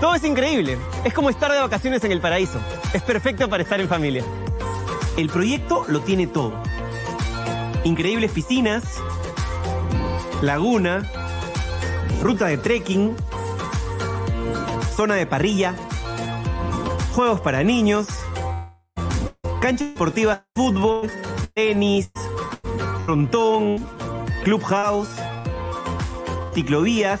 Todo es increíble. Es como estar de vacaciones en el paraíso. Es perfecto para estar en familia. El proyecto lo tiene todo. Increíbles piscinas, laguna, ruta de trekking, zona de parrilla, juegos para niños, cancha deportiva, fútbol, tenis, frontón, clubhouse, ciclovías,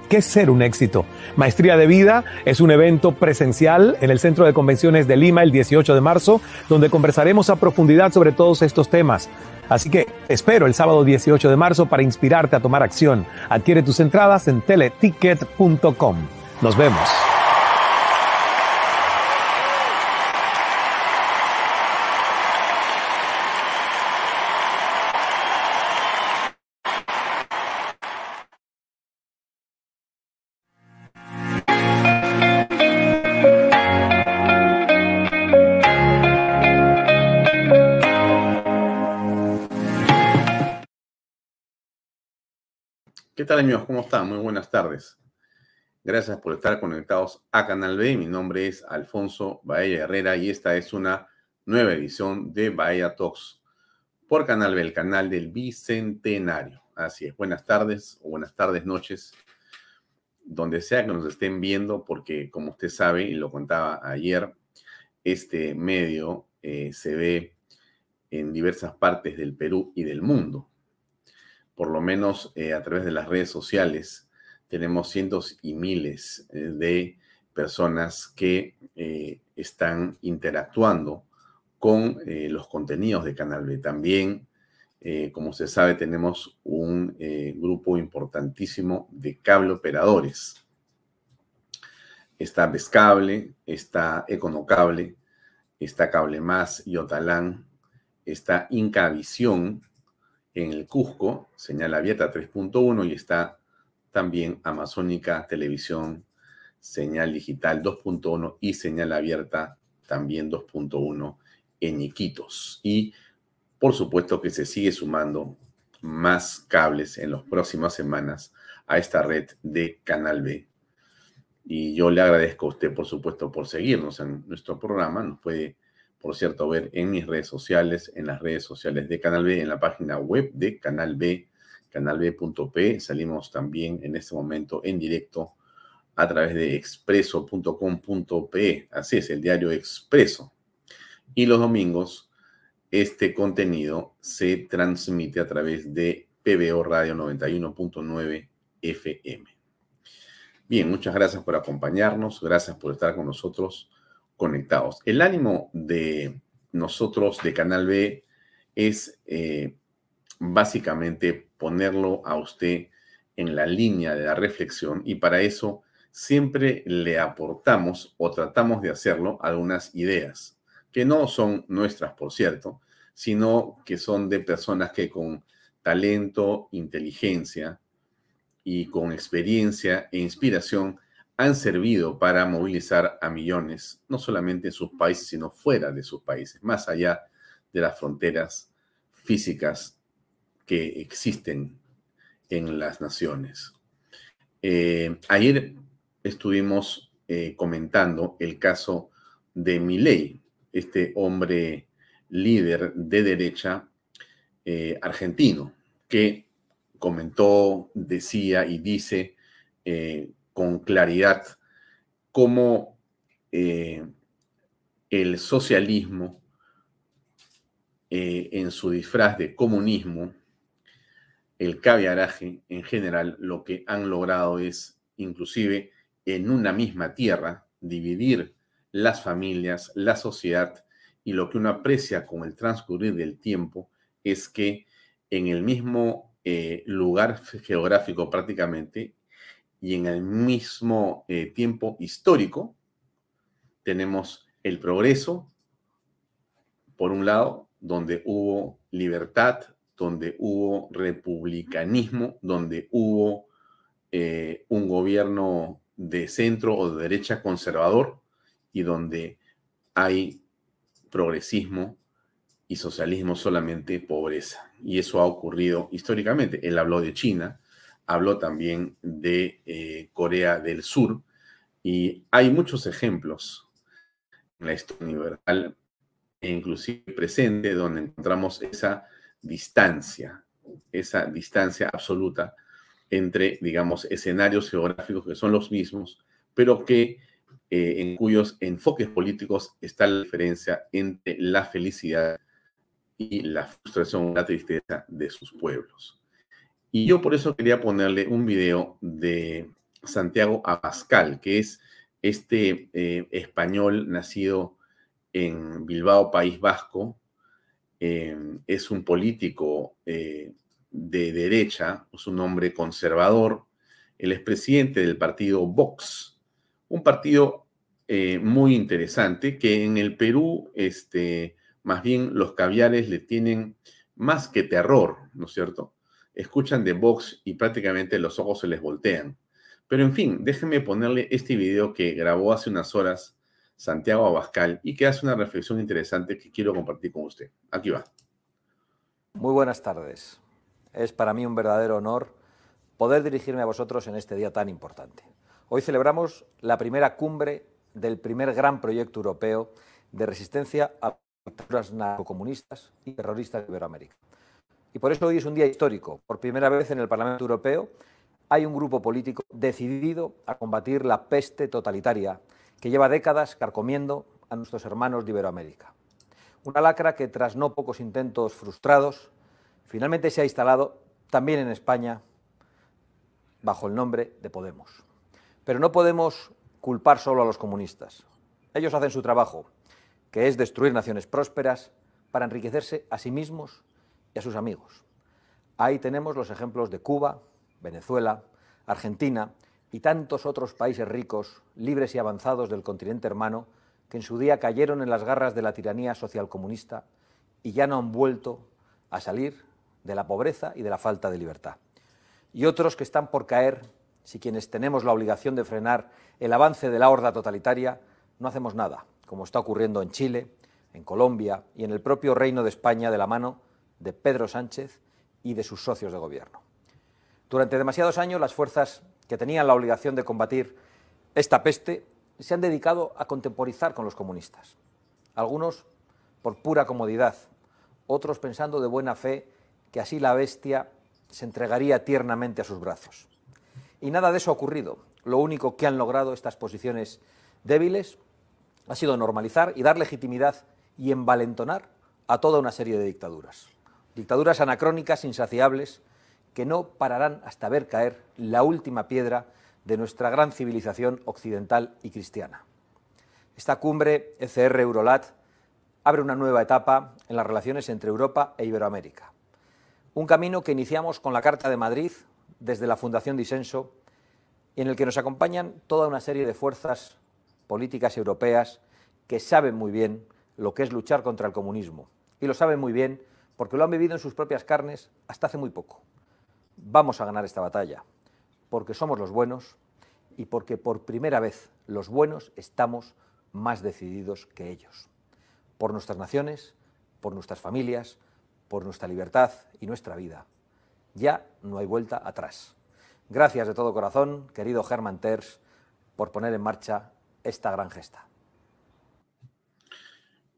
¿Qué ser un éxito? Maestría de Vida es un evento presencial en el Centro de Convenciones de Lima el 18 de marzo, donde conversaremos a profundidad sobre todos estos temas. Así que espero el sábado 18 de marzo para inspirarte a tomar acción. Adquiere tus entradas en teleticket.com. Nos vemos. ¿Qué tal amigos? ¿Cómo están? Muy buenas tardes. Gracias por estar conectados a Canal B. Mi nombre es Alfonso Baella Herrera y esta es una nueva edición de Bahía Talks por Canal B, el canal del Bicentenario. Así es, buenas tardes o buenas tardes, noches, donde sea que nos estén viendo, porque como usted sabe, y lo contaba ayer, este medio eh, se ve en diversas partes del Perú y del mundo. Por lo menos eh, a través de las redes sociales tenemos cientos y miles eh, de personas que están interactuando con eh, los contenidos de Canal B. También, eh, como se sabe, tenemos un eh, grupo importantísimo de cable operadores. Está Vescable, está Econocable, está Cable Más y Otalán, está Incavisión en el Cusco, señal abierta 3.1 y está también Amazónica Televisión, señal digital 2.1 y señal abierta también 2.1 en Iquitos. Y por supuesto que se sigue sumando más cables en las próximas semanas a esta red de Canal B. Y yo le agradezco a usted, por supuesto, por seguirnos en nuestro programa. Nos puede, por cierto, ver en mis redes sociales, en las redes sociales de Canal B, en la página web de Canal B, canalb.p. Salimos también en este momento en directo a través de expreso.com.pe. Así es, el diario Expreso y los domingos, este contenido se transmite a través de PBO Radio 91.9 FM. Bien, muchas gracias por acompañarnos, gracias por estar con nosotros conectados. El ánimo de nosotros de Canal B es eh, básicamente ponerlo a usted en la línea de la reflexión y para eso siempre le aportamos o tratamos de hacerlo algunas ideas que no son nuestras, por cierto, sino que son de personas que con talento, inteligencia y con experiencia e inspiración han servido para movilizar a millones, no solamente en sus países, sino fuera de sus países, más allá de las fronteras físicas que existen en las naciones. Eh, ayer estuvimos eh, comentando el caso de Milei, este hombre líder de derecha eh, argentino, que comentó, decía y dice con claridad cómo eh, el socialismo en su disfraz de comunismo, el caviaraje en general, lo que han logrado es inclusive en una misma tierra dividir las familias, la sociedad y lo que uno aprecia con el transcurrir del tiempo es que en el mismo eh, lugar geográfico prácticamente y en el mismo eh, tiempo histórico tenemos el progreso, por un lado, donde hubo libertad, donde hubo republicanismo, donde hubo eh, un gobierno de centro o de derecha conservador, y donde hay progresismo y socialismo solamente pobreza. Y eso ha ocurrido históricamente. Él habló de China, habló también de eh, Corea del Sur y hay muchos ejemplos en la historia universal e inclusive presente donde encontramos esa distancia, esa distancia absoluta entre, digamos, escenarios geográficos que son los mismos, pero que eh, en cuyos enfoques políticos está la diferencia entre la felicidad y la frustración, la tristeza de sus pueblos. Y yo por eso quería ponerle un video de Santiago Abascal, que es este eh, español nacido en Bilbao, País Vasco. Eh, es un político de derecha, es un hombre conservador. Él es presidente del partido Vox, un partido eh, muy interesante que en el Perú, este, más bien los caviares le tienen más que terror, ¿no es cierto? Escuchan de Vox y prácticamente los ojos se les voltean. Pero en fin, déjenme ponerle este video que grabó hace unas horas Santiago Abascal y que hace una reflexión interesante que quiero compartir con usted. Aquí va. Muy buenas tardes. Es para mí un verdadero honor poder dirigirme a vosotros en este día tan importante. Hoy celebramos la primera cumbre del primer gran proyecto europeo de resistencia a dictaduras narcocomunistas y terroristas de Iberoamérica. Y por eso hoy es un día histórico. Por primera vez en el Parlamento Europeo hay un grupo político decidido a combatir la peste totalitaria que lleva décadas carcomiendo a nuestros hermanos de Iberoamérica. Una lacra que tras no pocos intentos frustrados, finalmente se ha instalado también en España bajo el nombre de Podemos. Pero no podemos culpar solo a los comunistas. Ellos hacen su trabajo, que es destruir naciones prósperas para enriquecerse a sí mismos y a sus amigos. Ahí tenemos los ejemplos de Cuba, Venezuela, Argentina y tantos otros países ricos, libres y avanzados del continente hermano, que en su día cayeron en las garras de la tiranía socialcomunista y ya no han vuelto a salir de la pobreza y de la falta de libertad. Y otros que están por caer si quienes tenemos la obligación de frenar el avance de la horda totalitaria no hacemos nada, como está ocurriendo en Chile, en Colombia y en el propio Reino de España de la mano de Pedro Sánchez y de sus socios de gobierno. Durante demasiados años las fuerzas que tenían la obligación de combatir esta peste se han dedicado a contemporizar con los comunistas. Algunos por pura comodidad, otros pensando de buena fe que así la bestia se entregaría tiernamente a sus brazos. Y nada de eso ha ocurrido. Lo único que han logrado estas posiciones débiles ha sido normalizar y dar legitimidad y envalentonar a toda una serie de dictaduras. Dictaduras anacrónicas, insaciables, que no pararán hasta ver caer la última piedra de nuestra gran civilización occidental y cristiana. Esta cumbre ECR-Eurolat abre una nueva etapa en las relaciones entre Europa e Iberoamérica. Un camino que iniciamos con la Carta de Madrid desde la Fundación Disenso y en el que nos acompañan toda una serie de fuerzas políticas europeas que saben muy bien lo que es luchar contra el comunismo. Y lo saben muy bien porque lo han vivido en sus propias carnes hasta hace muy poco. Vamos a ganar esta batalla porque somos los buenos y porque por primera vez los buenos estamos más decididos que ellos. Por nuestras naciones, por nuestras familias, por nuestra libertad y nuestra vida. Ya no hay vuelta atrás. Gracias de todo corazón, querido Germán Terz, por poner en marcha esta gran gesta.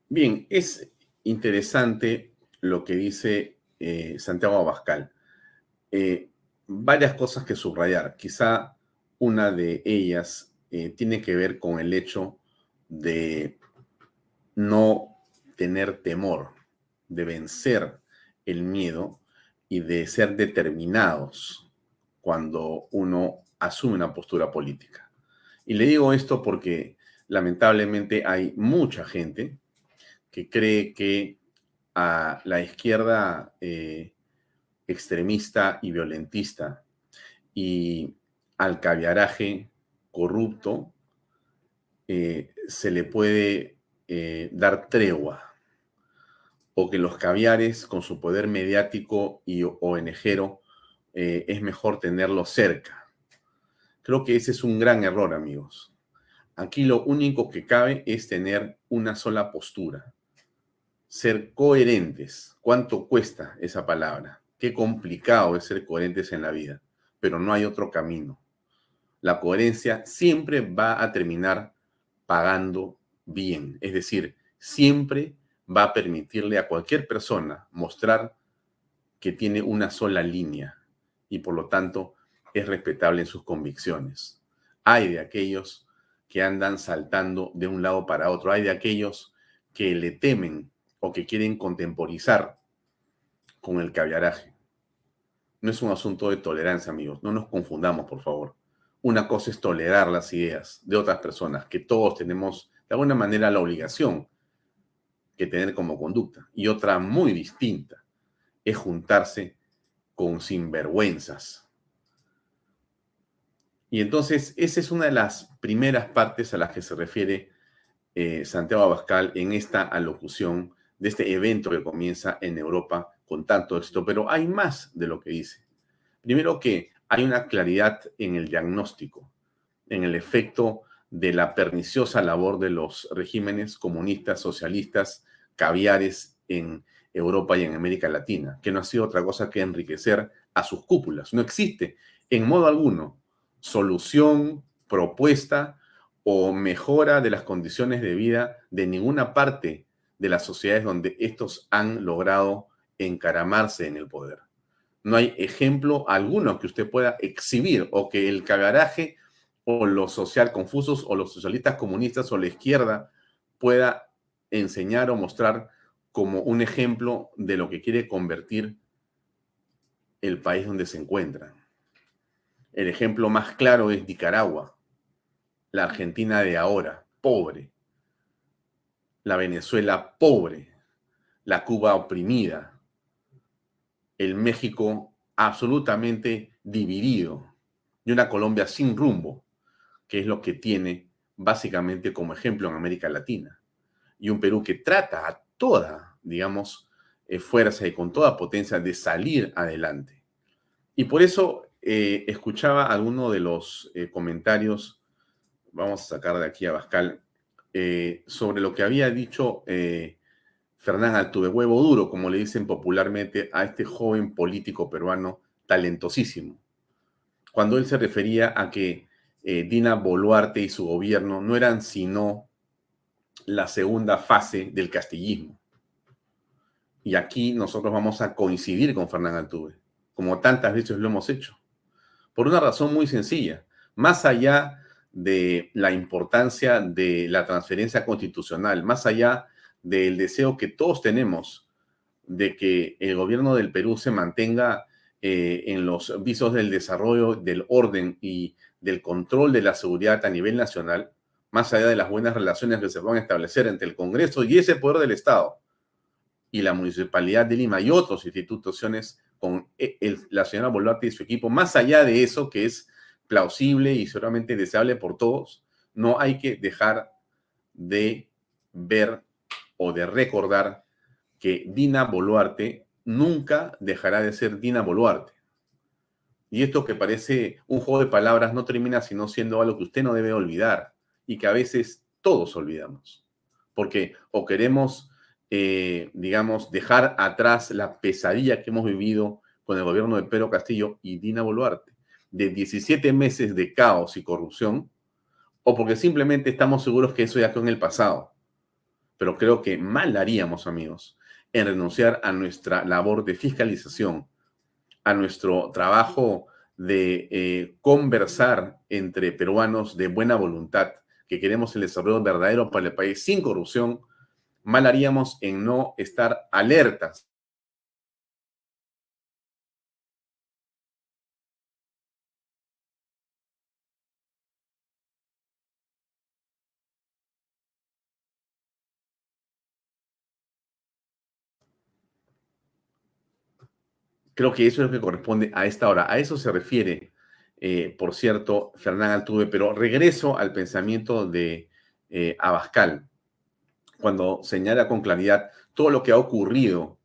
Bien, es interesante lo que dice eh, Santiago Abascal. Eh, varias cosas que subrayar. Quizá una de ellas eh, tiene que ver con el hecho de no tener temor, de vencer el miedo y de ser determinados cuando uno asume una postura política. Y le digo esto porque lamentablemente hay mucha gente que cree que a la izquierda eh, extremista y violentista y al caviaraje corrupto eh, se le puede eh, dar tregua o que los caviares con su poder mediático y ONGero eh, es mejor tenerlos cerca. Creo que ese es un gran error, amigos. Aquí lo único que cabe es tener una sola postura, ser coherentes. ¿Cuánto cuesta esa palabra? Qué complicado es ser coherentes en la vida, pero no hay otro camino. La coherencia siempre va a terminar pagando bien, es decir, siempre va a permitirle a cualquier persona mostrar que tiene una sola línea y por lo tanto es respetable en sus convicciones. Hay de aquellos que andan saltando de un lado para otro, hay de aquellos que le temen o que quieren contemporizar con el caviaraje. No es un asunto de tolerancia, amigos, no nos confundamos, por favor. Una cosa es tolerar las ideas de otras personas, que todos tenemos de alguna manera la obligación que tener como conducta. Y otra muy distinta es juntarse con sinvergüenzas. Y entonces esa es una de las primeras partes a las que se refiere eh, Santiago Abascal en esta alocución de este evento que comienza en Europa con tanto éxito. Pero hay más de lo que dice. Primero que hay una claridad en el diagnóstico, en el efecto de la perniciosa labor de los regímenes comunistas, socialistas, caviares en Europa y en América Latina, que no ha sido otra cosa que enriquecer a sus cúpulas. No existe en modo alguno solución propuesta o mejora de las condiciones de vida de ninguna parte de las sociedades donde estos han logrado encaramarse en el poder. No hay ejemplo alguno que usted pueda exhibir o que el cagaraje o los social confusos o los socialistas comunistas o la izquierda pueda enseñar o mostrar como un ejemplo de lo que quiere convertir el país donde se encuentran. El ejemplo más claro es Nicaragua, la Argentina de ahora, pobre, la Venezuela pobre, la Cuba oprimida, el México absolutamente dividido y una Colombia sin rumbo, que es lo que tiene básicamente como ejemplo en América Latina, y un Perú que trata a toda, digamos, eh, fuerza y con toda potencia de salir adelante. Y por eso eh, escuchaba alguno de los eh, comentarios, vamos a sacar de aquí a Bascal, sobre lo que había dicho Fernán Altuve, huevo duro, como le dicen popularmente a este joven político peruano talentosísimo, cuando él se refería a que Dina Boluarte y su gobierno no eran sino la segunda fase del castillismo. Y aquí nosotros vamos a coincidir con Fernán Altuve, como tantas veces lo hemos hecho, por una razón muy sencilla. Más allá de la importancia de la transferencia constitucional, más allá del deseo que todos tenemos de que el gobierno del Perú se mantenga eh, en los visos del desarrollo, del orden y del control de la seguridad a nivel nacional, más allá de las buenas relaciones que se van a establecer entre el Congreso y ese poder del Estado y la Municipalidad de Lima y otras instituciones con e, la señora Boluarte y su equipo, más allá de eso que es plausible y seguramente deseable por todos, no hay que dejar de ver o de recordar que Dina Boluarte nunca dejará de ser Dina Boluarte. Y esto que parece un juego de palabras no termina sino siendo algo que usted no debe olvidar y que a veces todos olvidamos. Porque o queremos, eh, digamos, dejar atrás la pesadilla que hemos vivido con el gobierno de Pedro Castillo y Dina Boluarte, de 17 meses de caos y corrupción, o porque simplemente estamos seguros que eso ya quedó en el pasado. Pero creo que mal haríamos, amigos, en renunciar a nuestra labor de fiscalización, a nuestro trabajo de eh, conversar entre peruanos de buena voluntad, que queremos el desarrollo verdadero para el país sin corrupción, mal haríamos en no estar alertas creo que eso es lo que corresponde a esta hora. A eso se refiere eh, por cierto, Fernán Altuve, pero regreso al pensamiento de eh, Abascal, cuando señala con claridad todo lo que ha ocurrido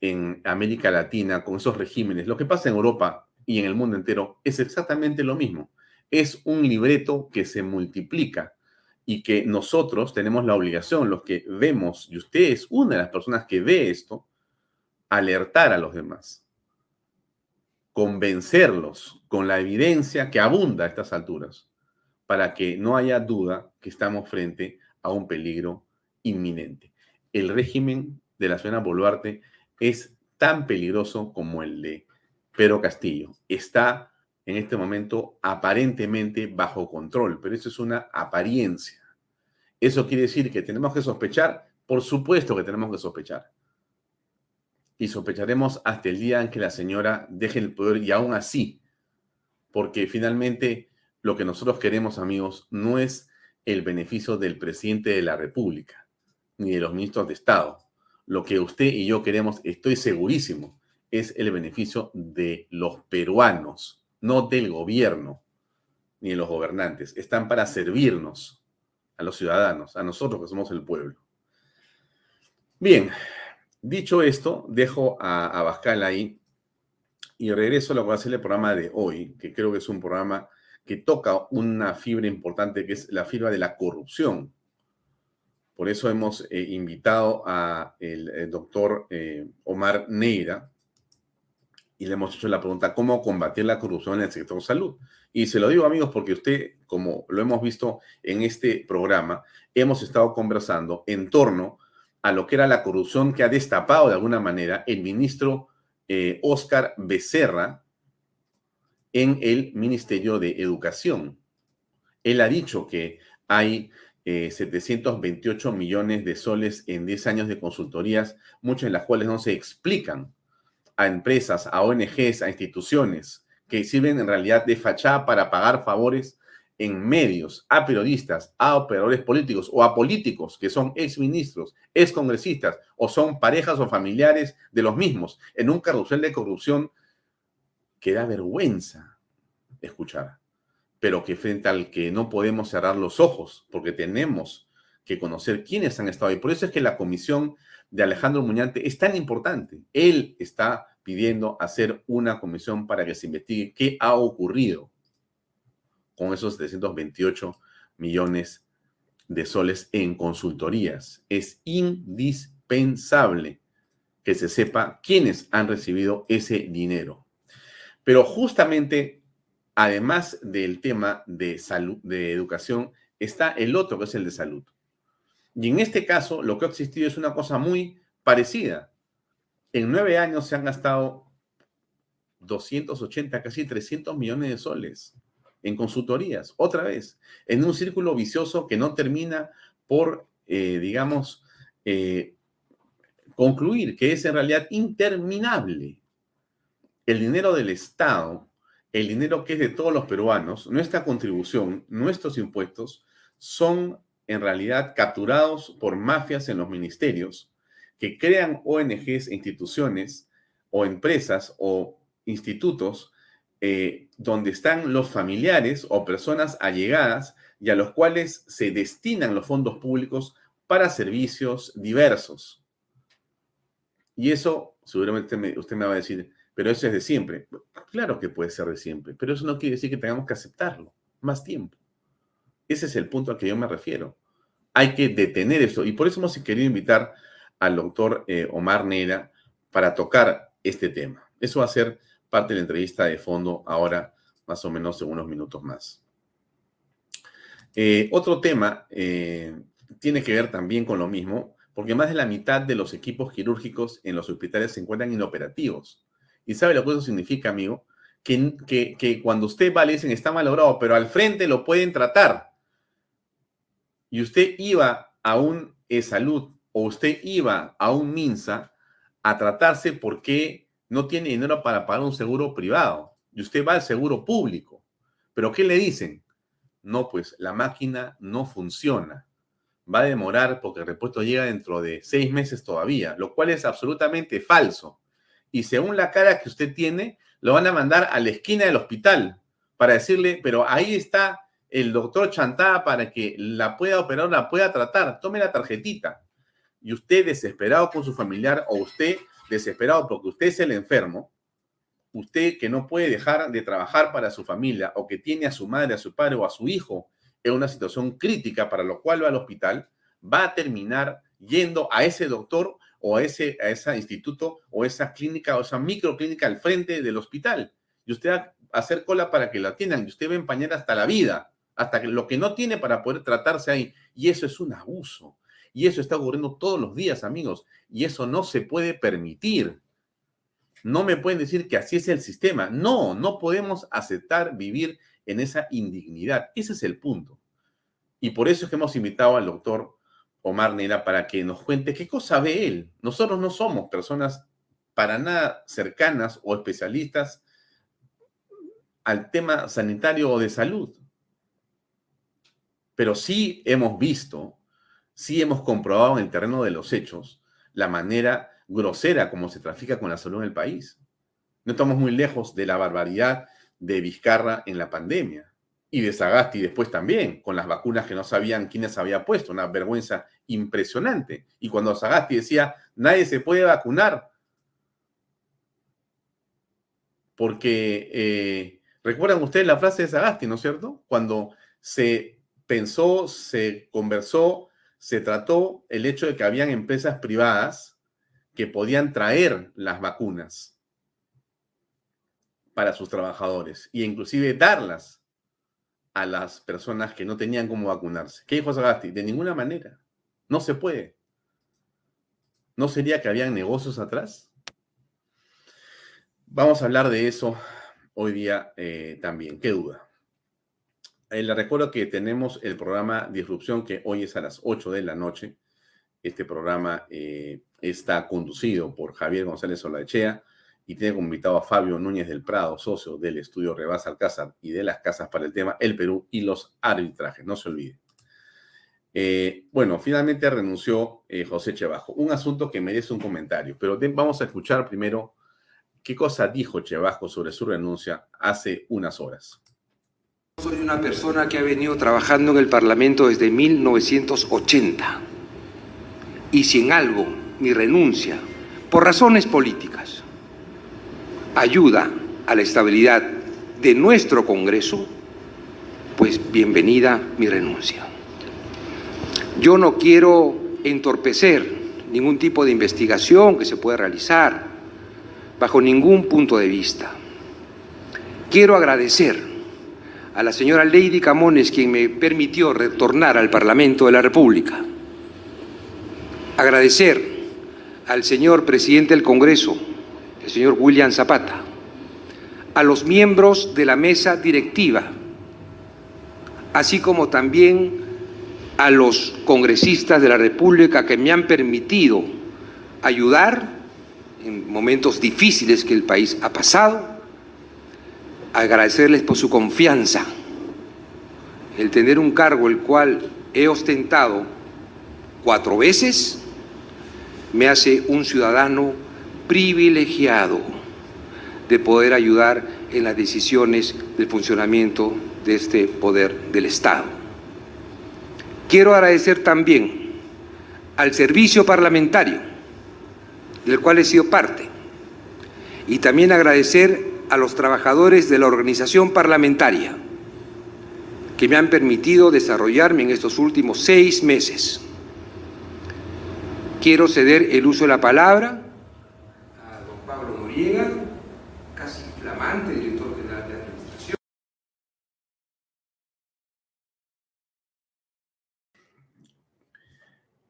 en América Latina con esos regímenes. Lo que pasa en Europa y en el mundo entero es exactamente lo mismo. Es un libreto que se multiplica y que nosotros tenemos la obligación, los que vemos, y usted es una de las personas que ve esto, alertar a los demás convencerlos con la evidencia que abunda a estas alturas, para que no haya duda que estamos frente a un peligro inminente. El régimen de la señora Boluarte es tan peligroso como el de Pedro Castillo. Está en este momento aparentemente bajo control, pero eso es una apariencia. ¿Eso quiere decir que tenemos que sospechar? Por supuesto que tenemos que sospechar y sospecharemos hasta el día en que la señora deje el poder y aún así, porque finalmente lo que nosotros queremos, amigos, no es el beneficio del presidente de la República ni de los ministros de Estado. Lo que usted y yo queremos, estoy segurísimo, es el beneficio de los peruanos, no del gobierno ni de los gobernantes. Están para servirnos a los ciudadanos, a nosotros que somos el pueblo. Bien, Dicho esto, dejo a, a Bascal ahí y regreso a lo que va a ser el programa de hoy, que creo que es un programa que toca una fibra importante, que es la fibra de la corrupción. Por eso hemos eh, invitado a el, doctor eh, Omar Neira y le hemos hecho la pregunta, ¿cómo combatir la corrupción en el sector salud? Y se lo digo amigos porque usted, como lo hemos visto en este programa, hemos estado conversando en torno a lo que era la corrupción que ha destapado de alguna manera el ministro Oscar eh, Becerra en el Ministerio de Educación. Él ha dicho que hay 728 eh, millones de soles en 10 años de consultorías, muchas de las cuales no se explican a empresas, a ONGs, a instituciones que sirven en realidad de fachada para pagar favores en medios, a periodistas, a operadores políticos o a políticos que son exministros, excongresistas o son parejas o familiares de los mismos en un carrusel de corrupción que da vergüenza escuchar, pero que frente al que no podemos cerrar los ojos porque tenemos que conocer quiénes han estado ahí. Por eso es que la comisión de Alejandro Muñante es tan importante. Él está pidiendo hacer una comisión para que se investigue qué ha ocurrido con esos 328 millones de soles en consultorías. Es indispensable que se sepa quiénes han recibido ese dinero. Pero justamente, además del tema de salud, de educación, está el otro que es el de salud. Y en este caso, lo que ha existido es una cosa muy parecida. En nueve años se han gastado 280, casi 300 millones de soles en consultorías, otra vez, en un círculo vicioso que no termina por, eh, digamos, eh, concluir, que es en realidad interminable. El dinero del Estado, el dinero que es de todos los peruanos, nuestra contribución, nuestros impuestos, son en realidad capturados por mafias en los ministerios que crean ONGs, instituciones o empresas o institutos eh, donde están los familiares o personas allegadas y a los cuales se destinan los fondos públicos para servicios diversos. Y eso, seguramente usted me va a decir, pero eso es de siempre. Claro que puede ser de siempre, pero eso no quiere decir que tengamos que aceptarlo más tiempo. Ese es el punto al que yo me refiero. Hay que detener esto. Y por eso hemos querido invitar al doctor eh, Omar Nera para tocar este tema. Eso va a ser parte de la entrevista de fondo ahora, más o menos en unos minutos más. Eh, otro tema eh, tiene que ver también con lo mismo, porque más de la mitad de los equipos quirúrgicos en los hospitales se encuentran inoperativos. ¿Y sabe lo que eso significa, amigo? Que, que, cuando usted va, le dicen está malogrado, pero al frente lo pueden tratar y usted iba a un salud o usted iba a un MINSA a tratarse porque no tiene dinero para pagar un seguro privado y usted va al seguro público. Pero ¿qué le dicen? No, pues la máquina no funciona. Va a demorar porque el repuesto llega dentro de seis meses todavía, lo cual es absolutamente falso. Y según la cara que usted tiene, lo van a mandar a la esquina del hospital para decirle, pero ahí está el doctor Chantá para que la pueda operar, la pueda tratar. Tome la tarjetita. Y usted desesperado con su familiar o usted desesperado porque usted es el enfermo, usted que no puede dejar de trabajar para su familia o que tiene a su madre, a su padre o a su hijo en una situación crítica para lo cual va al hospital, va a terminar yendo a ese doctor o a ese, a instituto o esa clínica o esa microclínica al frente del hospital. Y usted va a hacer cola para que la atiendan y usted va a empañar hasta la vida hasta lo que no tiene para poder tratarse ahí. Y eso es un abuso. Y eso está ocurriendo todos los días, amigos. Y eso no se puede permitir. No me pueden decir que así es el sistema. No, no podemos aceptar vivir en esa indignidad. Ese es el punto. Y por eso es que hemos invitado al doctor Omar Nera para que nos cuente qué cosa ve él. Nosotros no somos personas para nada cercanas o especialistas al tema sanitario o de salud. Pero sí hemos visto, sí hemos comprobado en el terreno de los hechos la manera grosera como se trafica con la salud en el país. No estamos muy lejos de la barbaridad de Vizcarra en la pandemia y de Sagasti después también, con las vacunas que no sabían quiénes había puesto, una vergüenza impresionante. Y cuando Sagasti decía, nadie se puede vacunar, porque eh, recuerdan ustedes la frase de Sagasti, ¿no es cierto? Cuando se pensó, se conversó, se trató el hecho de que habían empresas privadas que podían traer las vacunas. para sus trabajadores e inclusive darlas a las personas que no tenían cómo vacunarse. ¿Qué dijo Sagasti? De ninguna manera. No se puede. ¿No sería que habían negocios atrás? Vamos a hablar de eso hoy día eh, también. ¿Qué duda? Eh, les recuerdo que tenemos el programa Disrupción que hoy es a las 8 de la noche. Este programa eh, está conducido por Javier González Olaechea y tiene como invitado a Fabio Núñez del Prado, socio del estudio Rebas Alcázar y de las casas para el tema El Perú y los arbitrajes. No se olvide. Eh, bueno, finalmente renunció José Chebajo. Un asunto que merece un comentario, pero vamos a escuchar primero qué cosa dijo Chebajo sobre su renuncia hace unas horas. Soy una persona que ha venido trabajando en el Parlamento desde 1980. Y si en algo mi renuncia, por razones políticas, ayuda a la estabilidad de nuestro Congreso, pues bienvenida mi renuncia. Yo no quiero entorpecer ningún tipo de investigación que se pueda realizar bajo ningún punto de vista. Quiero agradecer a la señora Lady Camones quien me permitió retornar al Parlamento de la República. Agradecer al señor presidente del Congreso, el señor William Zapata, a los miembros de la mesa directiva, así como también a los congresistas de la República que me han permitido ayudar en momentos difíciles que el país ha pasado, agradecerles por su confianza, el tener un cargo el cual he ostentado cuatro veces, me hace un ciudadano privilegiado de poder ayudar en las decisiones del funcionamiento de este poder del Estado. Quiero agradecer también al servicio parlamentario, del cual he sido parte, y también agradecer a los trabajadores de la organización parlamentaria que me han permitido desarrollarme en estos últimos seis meses. Quiero ceder el uso de la palabra a don Pablo Noriega, casi flamante director general de Administración.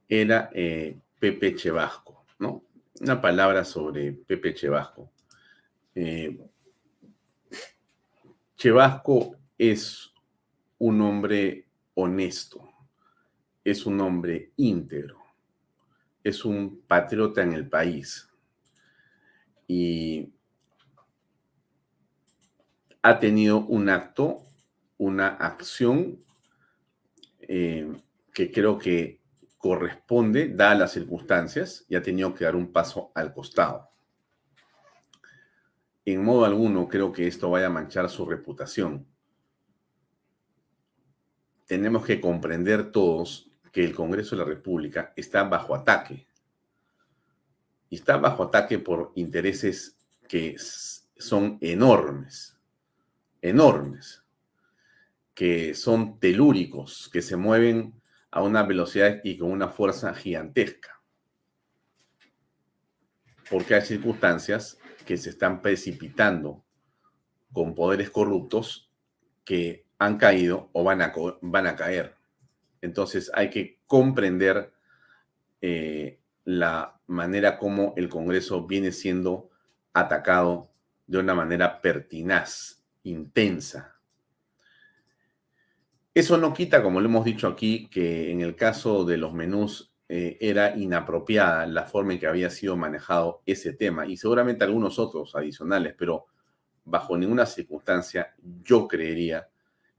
Era eh, Pepe Chevasco, ¿no? Una palabra sobre Pepe Chevasco. Eh, Chevasco es un hombre honesto, es un hombre íntegro, es un patriota en el país y ha tenido un acto, una acción eh, que creo que corresponde, dadas las circunstancias, y ha tenido que dar un paso al costado. En modo alguno creo que esto vaya a manchar su reputación. Tenemos que comprender todos que el Congreso de la República está bajo ataque. Y está bajo ataque por intereses que son enormes, enormes, que son telúricos, que se mueven a una velocidad y con una fuerza gigantesca. Porque hay circunstancias que se están precipitando con poderes corruptos que han caído o van a, van a caer. Entonces hay que comprender eh, la manera como el Congreso viene siendo atacado de una manera pertinaz, intensa, eso no quita, como lo hemos dicho aquí, que en el caso de los menús eh, era inapropiada la forma en que había sido manejado ese tema y seguramente algunos otros adicionales, pero bajo ninguna circunstancia yo creería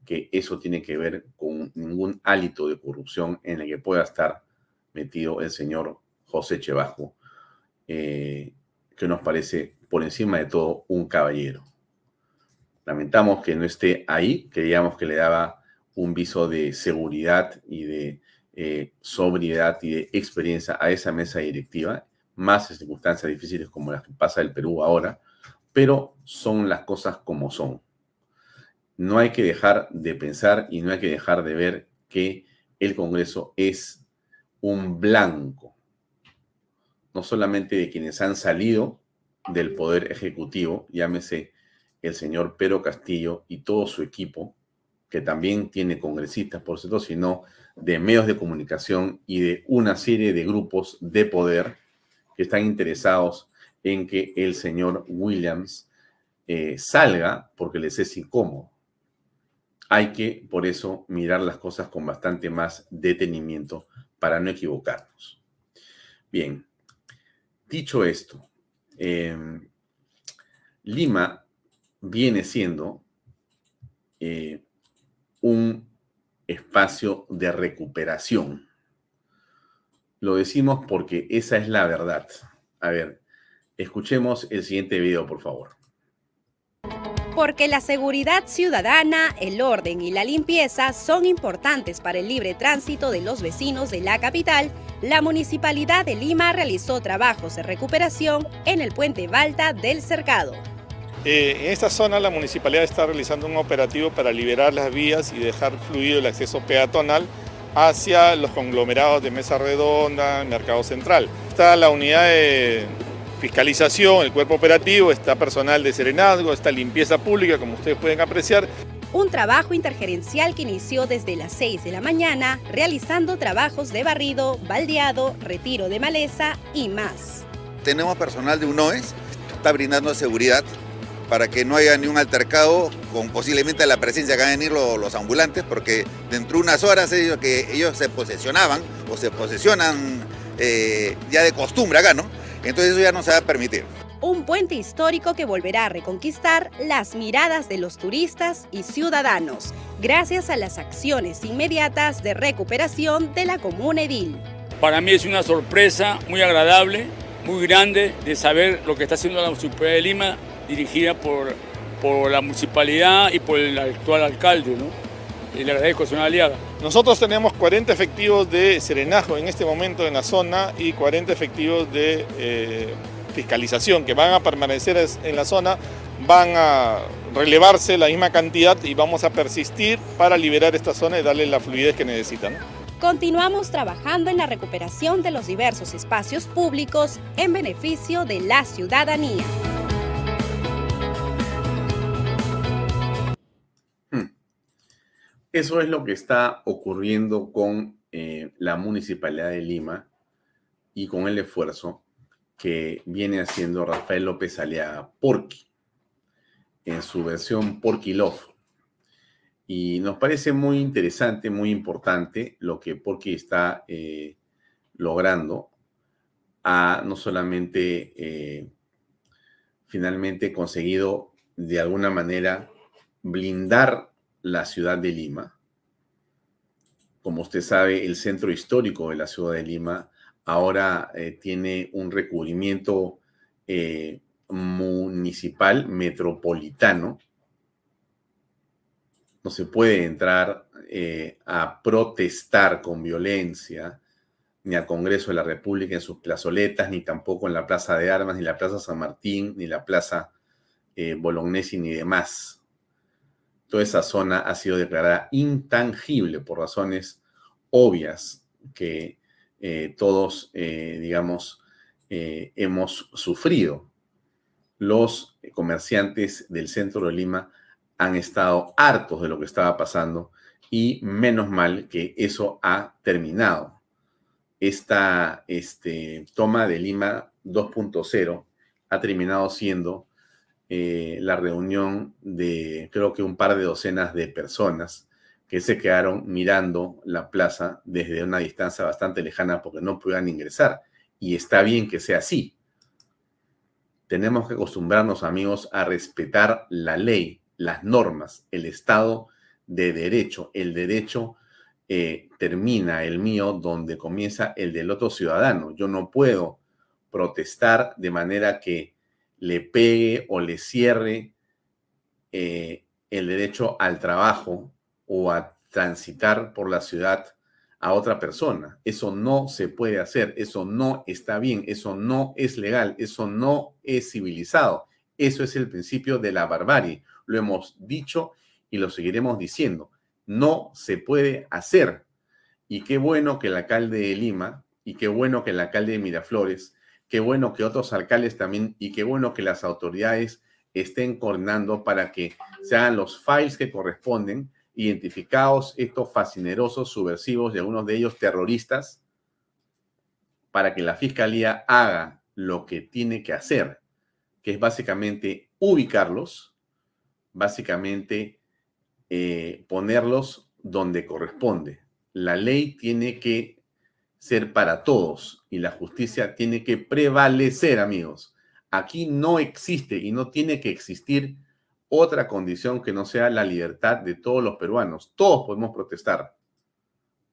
que eso tiene que ver con ningún hálito de corrupción en el que pueda estar metido el señor José Chebajo, eh, que nos parece por encima de todo un caballero. Lamentamos que no esté ahí, creíamos que le daba un viso de seguridad y de eh, sobriedad y de experiencia a esa mesa directiva, más en circunstancias difíciles como las que pasa el Perú ahora, pero son las cosas como son. No hay que dejar de pensar y no hay que dejar de ver que el Congreso es un blanco, no solamente de quienes han salido del poder ejecutivo, llámese el señor Pedro Castillo y todo su equipo, que también tiene congresistas, por cierto, sino de medios de comunicación y de una serie de grupos de poder que están interesados en que el señor Williams eh, salga porque les es incómodo. Hay que, por eso, mirar las cosas con bastante más detenimiento para no equivocarnos. Bien, dicho esto, em, Lima viene siendo eh, un espacio de recuperación. Lo decimos porque esa es la verdad. A ver, escuchemos el siguiente video, por favor. Porque la seguridad ciudadana, el orden y la limpieza son importantes para el libre tránsito de los vecinos de la capital, la Municipalidad de Lima realizó trabajos de recuperación en el puente Balta del Cercado. Eh, en esta zona la municipalidad está realizando un operativo para liberar las vías y dejar fluido el acceso peatonal hacia los conglomerados de Mesa Redonda, Mercado Central. Está la unidad de fiscalización, el cuerpo operativo, está personal de serenazgo, está limpieza pública, como ustedes pueden apreciar. Un trabajo intergerencial que inició desde las 6 de la mañana, realizando trabajos de barrido, baldeado, retiro de maleza y más. Tenemos personal de UNOES, está brindando seguridad para que no haya ni un altercado con posiblemente la presencia que van a venir los, ambulantes, porque dentro de unas horas ellos, que ellos se posesionaban o se posesionan eh, ya de costumbre acá, ¿no? Entonces eso ya no se va a permitir. Un puente histórico que volverá a reconquistar las miradas de los turistas y ciudadanos, gracias a las acciones inmediatas de recuperación de la comuna edil. Para mí es una sorpresa muy agradable, muy grande de saber lo que está haciendo la Municipalidad de Lima dirigida por, por la municipalidad y por el actual alcalde, ¿no? Y le agradezco a su aliada. Nosotros tenemos 40 efectivos de serenazgo en este momento en la zona y 40 efectivos de eh, fiscalización que van a permanecer en la zona, van a relevarse la misma cantidad y vamos a persistir para liberar esta zona y darle la fluidez que necesitan. Continuamos trabajando en la recuperación de los diversos espacios públicos en beneficio de la ciudadanía. Eso es lo que está ocurriendo con eh, la Municipalidad de Lima y con el esfuerzo que viene haciendo Rafael López Aliaga Porqui en su versión Porky Love. Y nos parece muy interesante, muy importante lo que Porky está eh, logrando. Ha no solamente eh, finalmente conseguido de alguna manera blindar la ciudad de Lima. Como usted sabe, el centro histórico de la ciudad de Lima ahora eh, tiene un recubrimiento eh, municipal metropolitano. No se puede entrar eh, a protestar con violencia ni al Congreso de la República en sus plazoletas, ni tampoco en la Plaza de Armas, ni la Plaza San Martín, ni la Plaza Bolognesi, ni demás toda esa zona ha sido declarada intangible por razones obvias que eh, todos, eh, digamos, eh, hemos sufrido. Los comerciantes del centro de Lima han estado hartos de lo que estaba pasando y menos mal que eso ha terminado. Esta este, toma de Lima 2.0 ha terminado siendo eh, la reunión de creo que un par de docenas de personas que se quedaron mirando la plaza desde una distancia bastante lejana porque no podían ingresar. Y está bien que sea así. Tenemos que acostumbrarnos, amigos, a respetar la ley, las normas, el Estado de Derecho. El derecho eh, termina, el mío, donde comienza el del otro ciudadano. Yo no puedo protestar de manera que le pegue o le cierre eh, el derecho al trabajo o a transitar por la ciudad a otra persona. Eso no se puede hacer, eso no está bien, eso no es legal, eso no es civilizado. Eso es el principio de la barbarie. Lo hemos dicho y lo seguiremos diciendo. No se puede hacer. Y qué bueno que el alcalde de Lima y qué bueno que el alcalde de Miraflores Qué bueno que otros alcaldes también y qué bueno que las autoridades estén coordinando para que se hagan los files que corresponden, identificados estos fascinerosos, subversivos y algunos de ellos terroristas, para que la fiscalía haga lo que tiene que hacer, que es básicamente ubicarlos, básicamente eh, ponerlos donde corresponde. La ley tiene que ser para todos y la justicia tiene que prevalecer, amigos. Aquí no existe y no tiene que existir otra condición que no sea la libertad de todos los peruanos. Todos podemos protestar.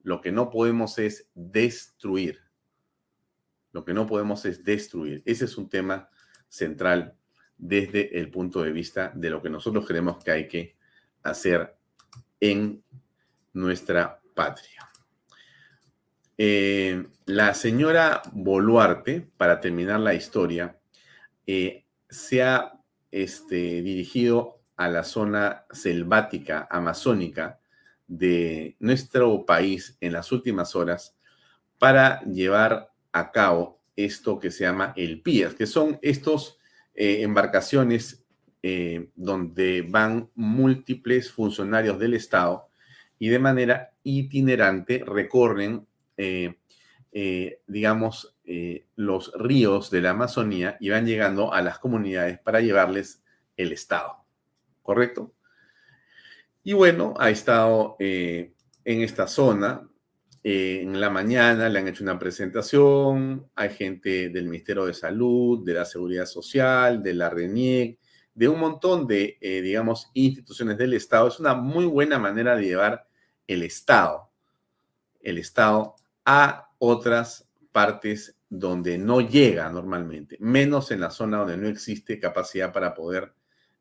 Lo que no podemos es destruir. Lo que no podemos es destruir. Ese es un tema central desde el punto de vista de lo que nosotros creemos que hay que hacer en nuestra patria. Eh, la señora Boluarte, para terminar la historia, eh, se ha este, dirigido a la zona selvática amazónica de nuestro país en las últimas horas para llevar a cabo esto que se llama el PIAS, que son estos eh, embarcaciones donde van múltiples funcionarios del Estado y de manera itinerante recorren, digamos, eh, los ríos de la Amazonía y van llegando a las comunidades para llevarles el Estado. ¿Correcto? Y bueno, ha estado eh, en esta zona. Eh, en la mañana le han hecho una presentación. Hay gente del Ministerio de Salud, de la Seguridad Social, de la RENIEC, de un montón de, digamos, instituciones del Estado. Es una muy buena manera de llevar el Estado, el Estado a otras partes donde no llega normalmente, menos en la zona donde no existe capacidad para poder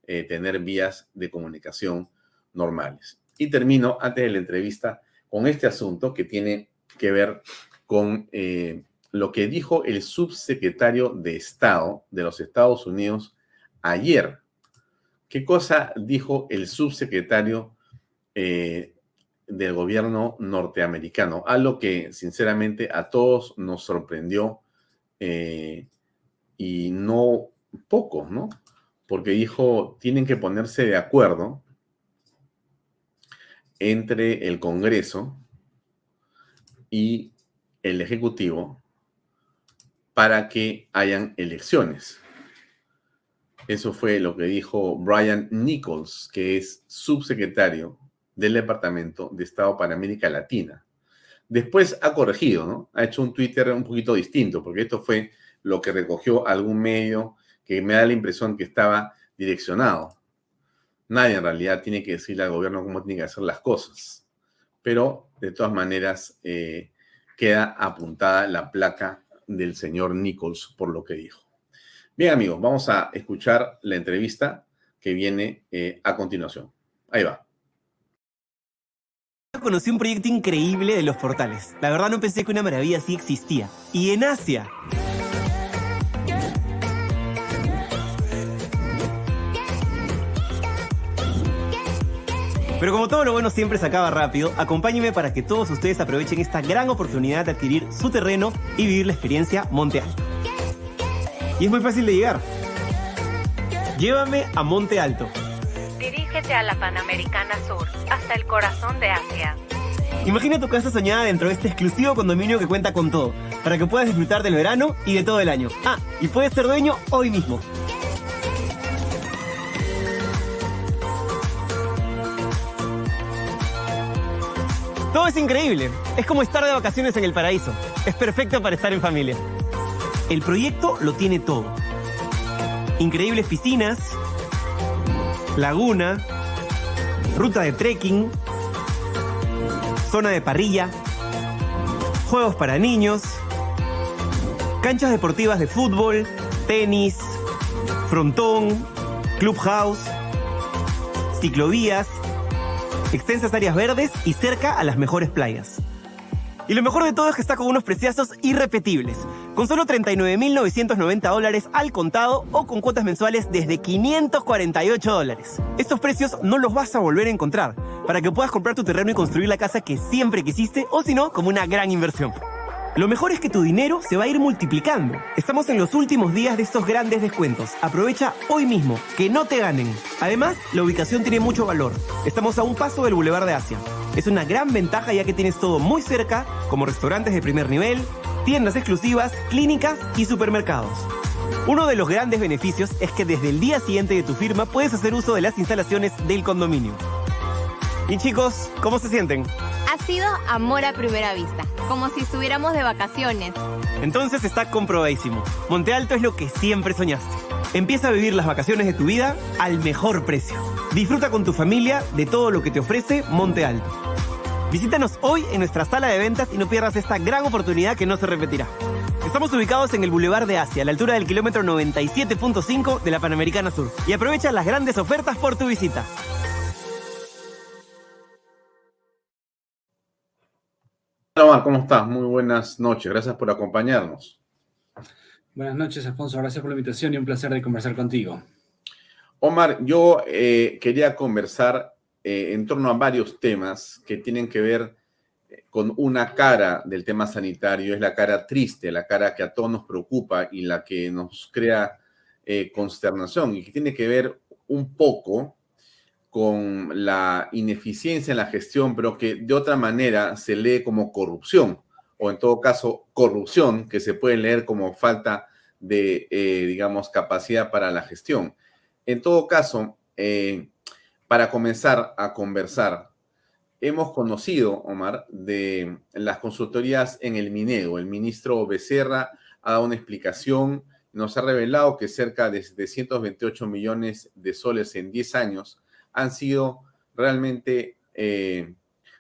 eh, tener vías de comunicación normales. Y termino antes de la entrevista con este asunto que tiene que ver con eh, lo que dijo el subsecretario de Estado de los Estados Unidos ayer. ¿Qué cosa dijo el subsecretario eh, del gobierno norteamericano, algo que sinceramente a todos nos sorprendió eh, y no poco, ¿no? Porque dijo, tienen que ponerse de acuerdo entre el Congreso y el Ejecutivo para que hayan elecciones. Eso fue lo que dijo Brian Nichols, que es subsecretario del Departamento de Estado para América Latina. Después ha corregido, ¿no? Ha hecho un Twitter un poquito distinto, porque esto fue lo que recogió algún medio que me da la impresión que estaba direccionado. Nadie en realidad tiene que decirle al gobierno cómo tiene que hacer las cosas. Pero, de todas maneras, eh, queda apuntada la placa del señor Nichols por lo que dijo. Bien, amigos, vamos a escuchar la entrevista que viene eh, a continuación. Ahí va conocí un proyecto increíble de los portales. La verdad no pensé que una maravilla así existía. Y en Asia. Pero como todo lo bueno siempre se acaba rápido, acompáñenme para que todos ustedes aprovechen esta gran oportunidad de adquirir su terreno y vivir la experiencia Monte Alto. Y es muy fácil de llegar. Llévame a Monte Alto A la Panamericana Sur, hasta el corazón de Asia. Imagina tu casa soñada dentro de este exclusivo condominio que cuenta con todo, para que puedas disfrutar del verano y de todo el año. Ah, y puedes ser dueño hoy mismo. Todo es increíble. Es como estar de vacaciones en el paraíso. Es perfecto para estar en familia. El proyecto lo tiene todo. Increíbles piscinas, laguna, ruta de trekking, zona de parrilla, juegos para niños, canchas deportivas de fútbol, tenis, frontón, clubhouse, ciclovías, extensas áreas verdes y cerca a las mejores playas. Y lo mejor de todo es que está con unos preciazos irrepetibles, con solo 39.990 dólares al contado o con cuotas mensuales desde 548 dólares. Estos precios no los vas a volver a encontrar, para que puedas comprar tu terreno y construir la casa que siempre quisiste o si no, como una gran inversión. Lo mejor es que tu dinero se va a ir multiplicando. Estamos en los últimos días de estos grandes descuentos. Aprovecha hoy mismo, que no te ganen. Además, la ubicación tiene mucho valor. Estamos a un paso del Boulevard de Asia. Es una gran ventaja ya que tienes todo muy cerca, como restaurantes de primer nivel, tiendas exclusivas, clínicas y supermercados. Uno de los grandes beneficios es que desde el día siguiente de tu firma puedes hacer uso de las instalaciones del condominio. Y chicos, ¿cómo se sienten? Ha sido amor a primera vista, como si estuviéramos de vacaciones. Entonces está comprobadísimo. Monte Alto es lo que siempre soñaste. Empieza a vivir las vacaciones de tu vida al mejor precio. Disfruta con tu familia de todo lo que te ofrece Monte Alto. Visítanos hoy en nuestra sala de ventas y no pierdas esta gran oportunidad que no se repetirá. Estamos ubicados en el Boulevard de Asia, a la altura del kilómetro 97.5 de la Panamericana Sur. Y aprovecha las grandes ofertas por tu visita. Hola Omar, ¿cómo estás? Muy buenas noches. Gracias por acompañarnos. Buenas noches, Alfonso. Gracias por la invitación y un placer de conversar contigo. Omar, yo eh, quería conversar eh, en torno a varios temas que tienen que ver eh, con una cara del tema sanitario, es la cara triste, la cara que a todos nos preocupa y la que nos crea consternación y que tiene que ver un poco con la ineficiencia en la gestión, pero que de otra manera se lee como corrupción o en todo caso corrupción, que se puede leer como falta de, eh, digamos, capacidad para la gestión. En todo caso, eh, para comenzar a conversar, hemos conocido, Omar, de las consultorías en el Mineo. El ministro Becerra ha dado una explicación, nos ha revelado que cerca de 728 millones de soles en 10 años han sido realmente eh,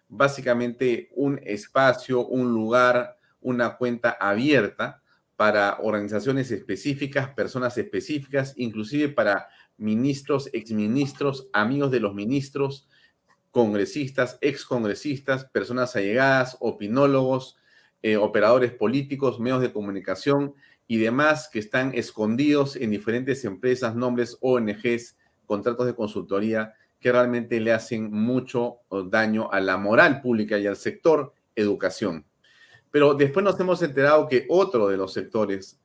básicamente un espacio, un lugar, una cuenta abierta para organizaciones específicas, personas específicas, inclusive para ministros, exministros, amigos de los ministros, congresistas, excongresistas, personas allegadas, opinólogos, eh, operadores políticos, medios de comunicación y demás que están escondidos en diferentes empresas, nombres, ONGs, contratos de consultoría que realmente le hacen mucho daño a la moral pública y al sector educación. Pero después nos hemos enterado que otro de los sectores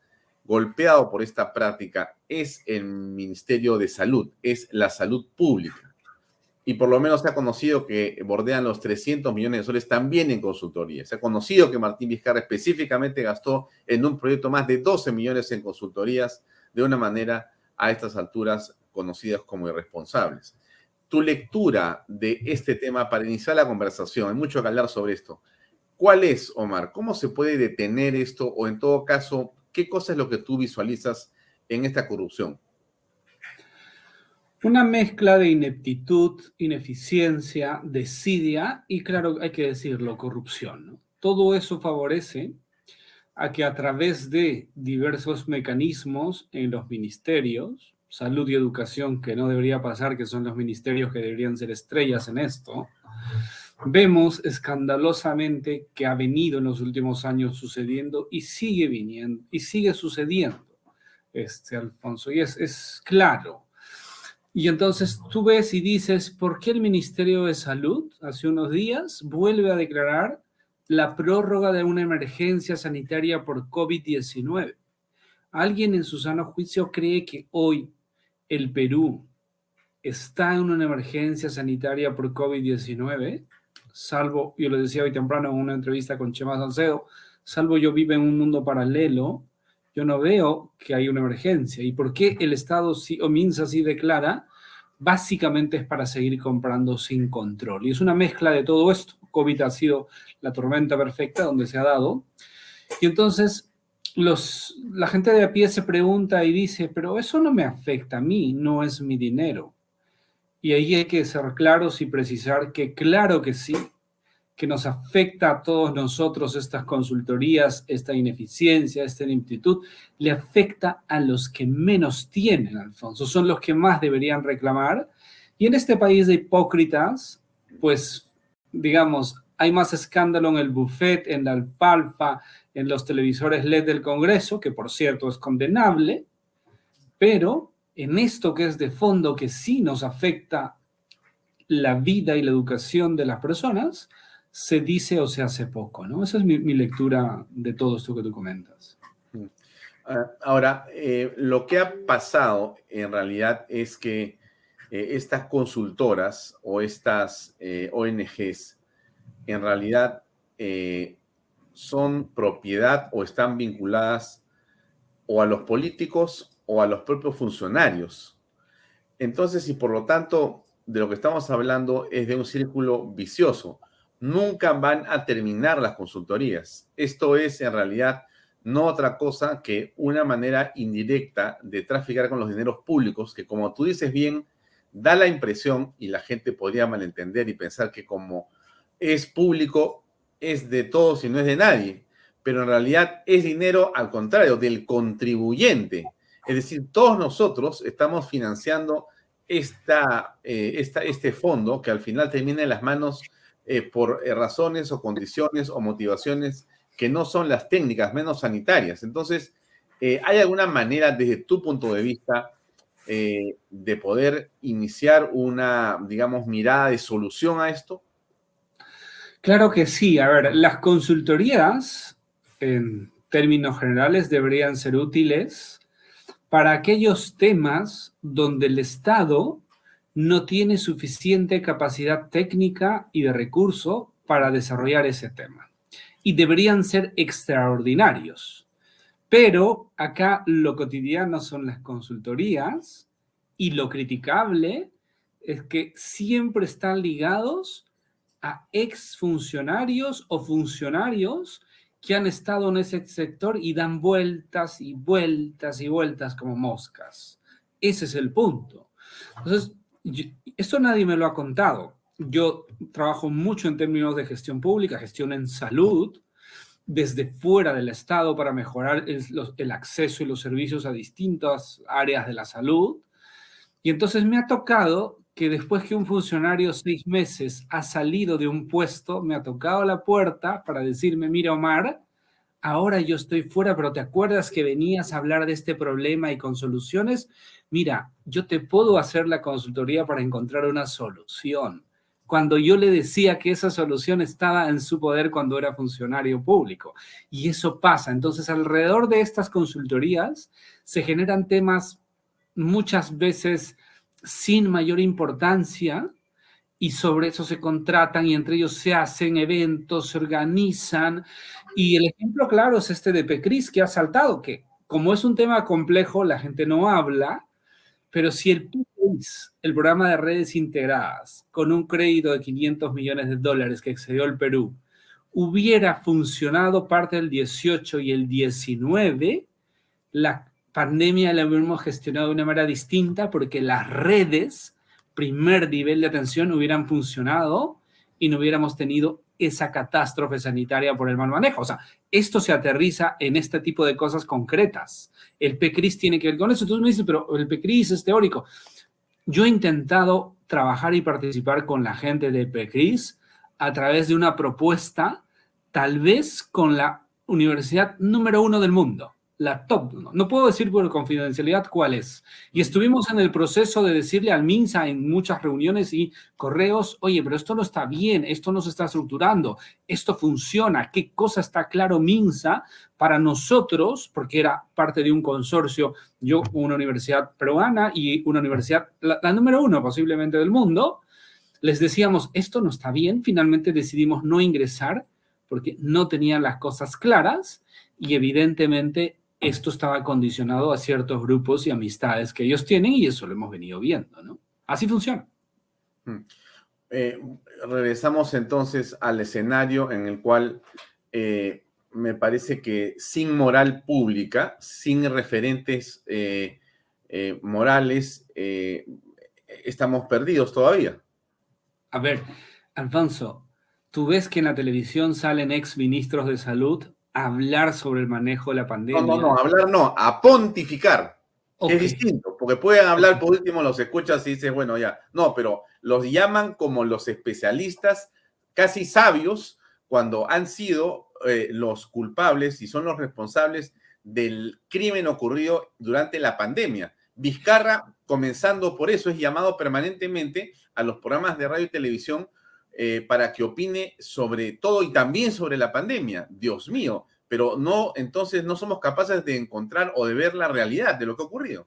golpeado por esta práctica es el Ministerio de Salud, es la salud pública. Y por lo menos se ha conocido que bordean los 300 millones de soles también en consultoría. Se ha conocido que Martín Vizcarra específicamente gastó en un proyecto más de 12 millones en consultorías de una manera a estas alturas conocidas como irresponsables tu lectura de este tema para iniciar la conversación. Hay mucho que hablar sobre esto. ¿Cuál es, Omar? ¿Cómo se puede detener esto? O en todo caso, ¿qué cosa es lo que tú visualizas en esta corrupción? Una mezcla de ineptitud, ineficiencia, desidia y, claro, hay que decirlo, corrupción. Todo eso favorece a que a través de diversos mecanismos en los ministerios, salud y educación, que no debería pasar, que son los ministerios que deberían ser estrellas en esto, vemos escandalosamente que ha venido en los últimos años sucediendo y sigue viniendo y sigue sucediendo, este Alfonso, y es, es claro. Y entonces tú ves y dices, ¿por qué el Ministerio de Salud hace unos días vuelve a declarar la prórroga de una emergencia sanitaria por COVID-19? ¿Alguien en su sano juicio cree que hoy el Perú está en una emergencia sanitaria por COVID-19, salvo, yo lo decía hoy temprano en una entrevista con Chema Salcedo, salvo yo vivo en un mundo paralelo, yo no veo que hay una emergencia. ¿Y por qué el Estado o MINSA sí declara? Básicamente es para seguir comprando sin control. Y es una mezcla de todo esto. COVID ha sido la tormenta perfecta donde se ha dado. Y entonces la gente de a pie se pregunta y dice, pero eso no me afecta a mí, no es mi dinero. Y ahí hay que ser claros y precisar que claro que sí, que nos afecta a todos nosotros estas consultorías, esta ineficiencia, esta ineptitud, le afecta a los que menos tienen, Alfonso, son los que más deberían reclamar. Y en este país de hipócritas, pues, digamos, hay más escándalo en el buffet, en la alfalfa, en los televisores LED del Congreso, que por cierto es condenable, pero en esto que es de fondo, que sí nos afecta la vida y la educación de las personas, se dice o se hace poco, ¿no? Esa es mi, lectura de todo esto que tú comentas. Ah, Ahora, eh, lo que ha pasado en realidad es que eh, estas consultoras o estas eh, ONGs en realidad son propiedad o están vinculadas o a los políticos o a los propios funcionarios. Entonces, y por lo tanto, de lo que estamos hablando es de un círculo vicioso. Nunca van a terminar las consultorías. Esto es en realidad no otra cosa que una manera indirecta de traficar con los dineros públicos, que como tú dices bien, da la impresión, y la gente podría malentender y pensar que como es público, es de todos y no es de nadie, pero en realidad es dinero al contrario, del contribuyente. Es decir, todos nosotros estamos financiando eh, esta, este fondo que al final termina en las manos eh, por eh, razones o condiciones o motivaciones que no son las técnicas menos sanitarias. Entonces, ¿hay alguna manera desde tu punto de vista de poder iniciar una, digamos, mirada de solución a esto? Claro que sí. A ver, las consultorías, en términos generales, deberían ser útiles para aquellos temas donde el Estado no tiene suficiente capacidad técnica y de recurso para desarrollar ese tema. Y deberían ser extraordinarios. Pero acá lo cotidiano son las consultorías y lo criticable es que siempre están ligados a exfuncionarios o funcionarios que han estado en ese sector y dan vueltas y vueltas y vueltas como moscas. Ese es el punto. Entonces, yo- esto nadie me lo ha contado. Yo trabajo mucho en términos de gestión pública, gestión en salud, desde fuera del Estado para mejorar el, el acceso y los servicios a distintas áreas de la salud. Y entonces me ha tocado que después que un funcionario seis meses ha salido de un puesto, me ha tocado la puerta para decirme, mira Omar, ahora yo estoy fuera, pero ¿te acuerdas que venías a hablar de este problema y con soluciones? Mira, yo te puedo hacer la consultoría para encontrar una solución. Cuando yo le decía que esa solución estaba en su poder cuando era funcionario público. Y eso pasa. Entonces, alrededor de estas consultorías se generan temas muchas veces sin mayor importancia y sobre eso se contratan y entre ellos se hacen eventos, se organizan. Y el ejemplo claro es este de Pecris que ha saltado, que como es un tema complejo, la gente no habla, pero si el PICRIS, el programa de redes integradas, con un crédito de 500 millones de dólares que excedió el Perú, hubiera funcionado parte del 18 y el 19, la pandemia la hubiéramos gestionado de una manera distinta porque las redes, primer nivel de atención, hubieran funcionado y no hubiéramos tenido esa catástrofe sanitaria por el mal manejo. O sea, esto se aterriza en este tipo de cosas concretas. El PCRIS tiene que ver con eso. Entonces me dices, pero el PCRIS es teórico. Yo he intentado trabajar y participar con la gente de PCRIS a través de una propuesta, tal vez con la universidad número uno del mundo, la top. No, no puedo decir por confidencialidad cuál es. Y estuvimos en el proceso de decirle al MINSA en muchas reuniones y correos, oye, pero esto no está bien, esto no se está estructurando, esto funciona, qué cosa está claro MINSA para nosotros, porque era parte de un consorcio, yo, una universidad peruana y una universidad, la, la número uno posiblemente del mundo, les decíamos, esto no está bien, finalmente decidimos no ingresar porque no tenían las cosas claras y evidentemente esto estaba condicionado a ciertos grupos y amistades que ellos tienen y eso lo hemos venido viendo, ¿no? Así funciona. Eh, regresamos entonces al escenario en el cual eh, me parece que sin moral pública, sin referentes eh, morales, estamos perdidos todavía. A ver, Alfonso, ¿tú ves que en la televisión salen ex ministros de salud hablar sobre el manejo de la pandemia? No, no, no, hablar no, a pontificar. Es distinto, porque pueden hablar por último, los escuchas y dices, bueno, ya. No, pero los llaman como los especialistas casi sabios cuando han sido eh, los culpables y son los responsables del crimen ocurrido durante la pandemia. Vizcarra, comenzando por eso, es llamado permanentemente a los programas de radio y televisión eh, para que opine sobre todo y también sobre la pandemia. Dios mío, pero no, entonces no somos capaces de encontrar o de ver la realidad de lo que ha ocurrido.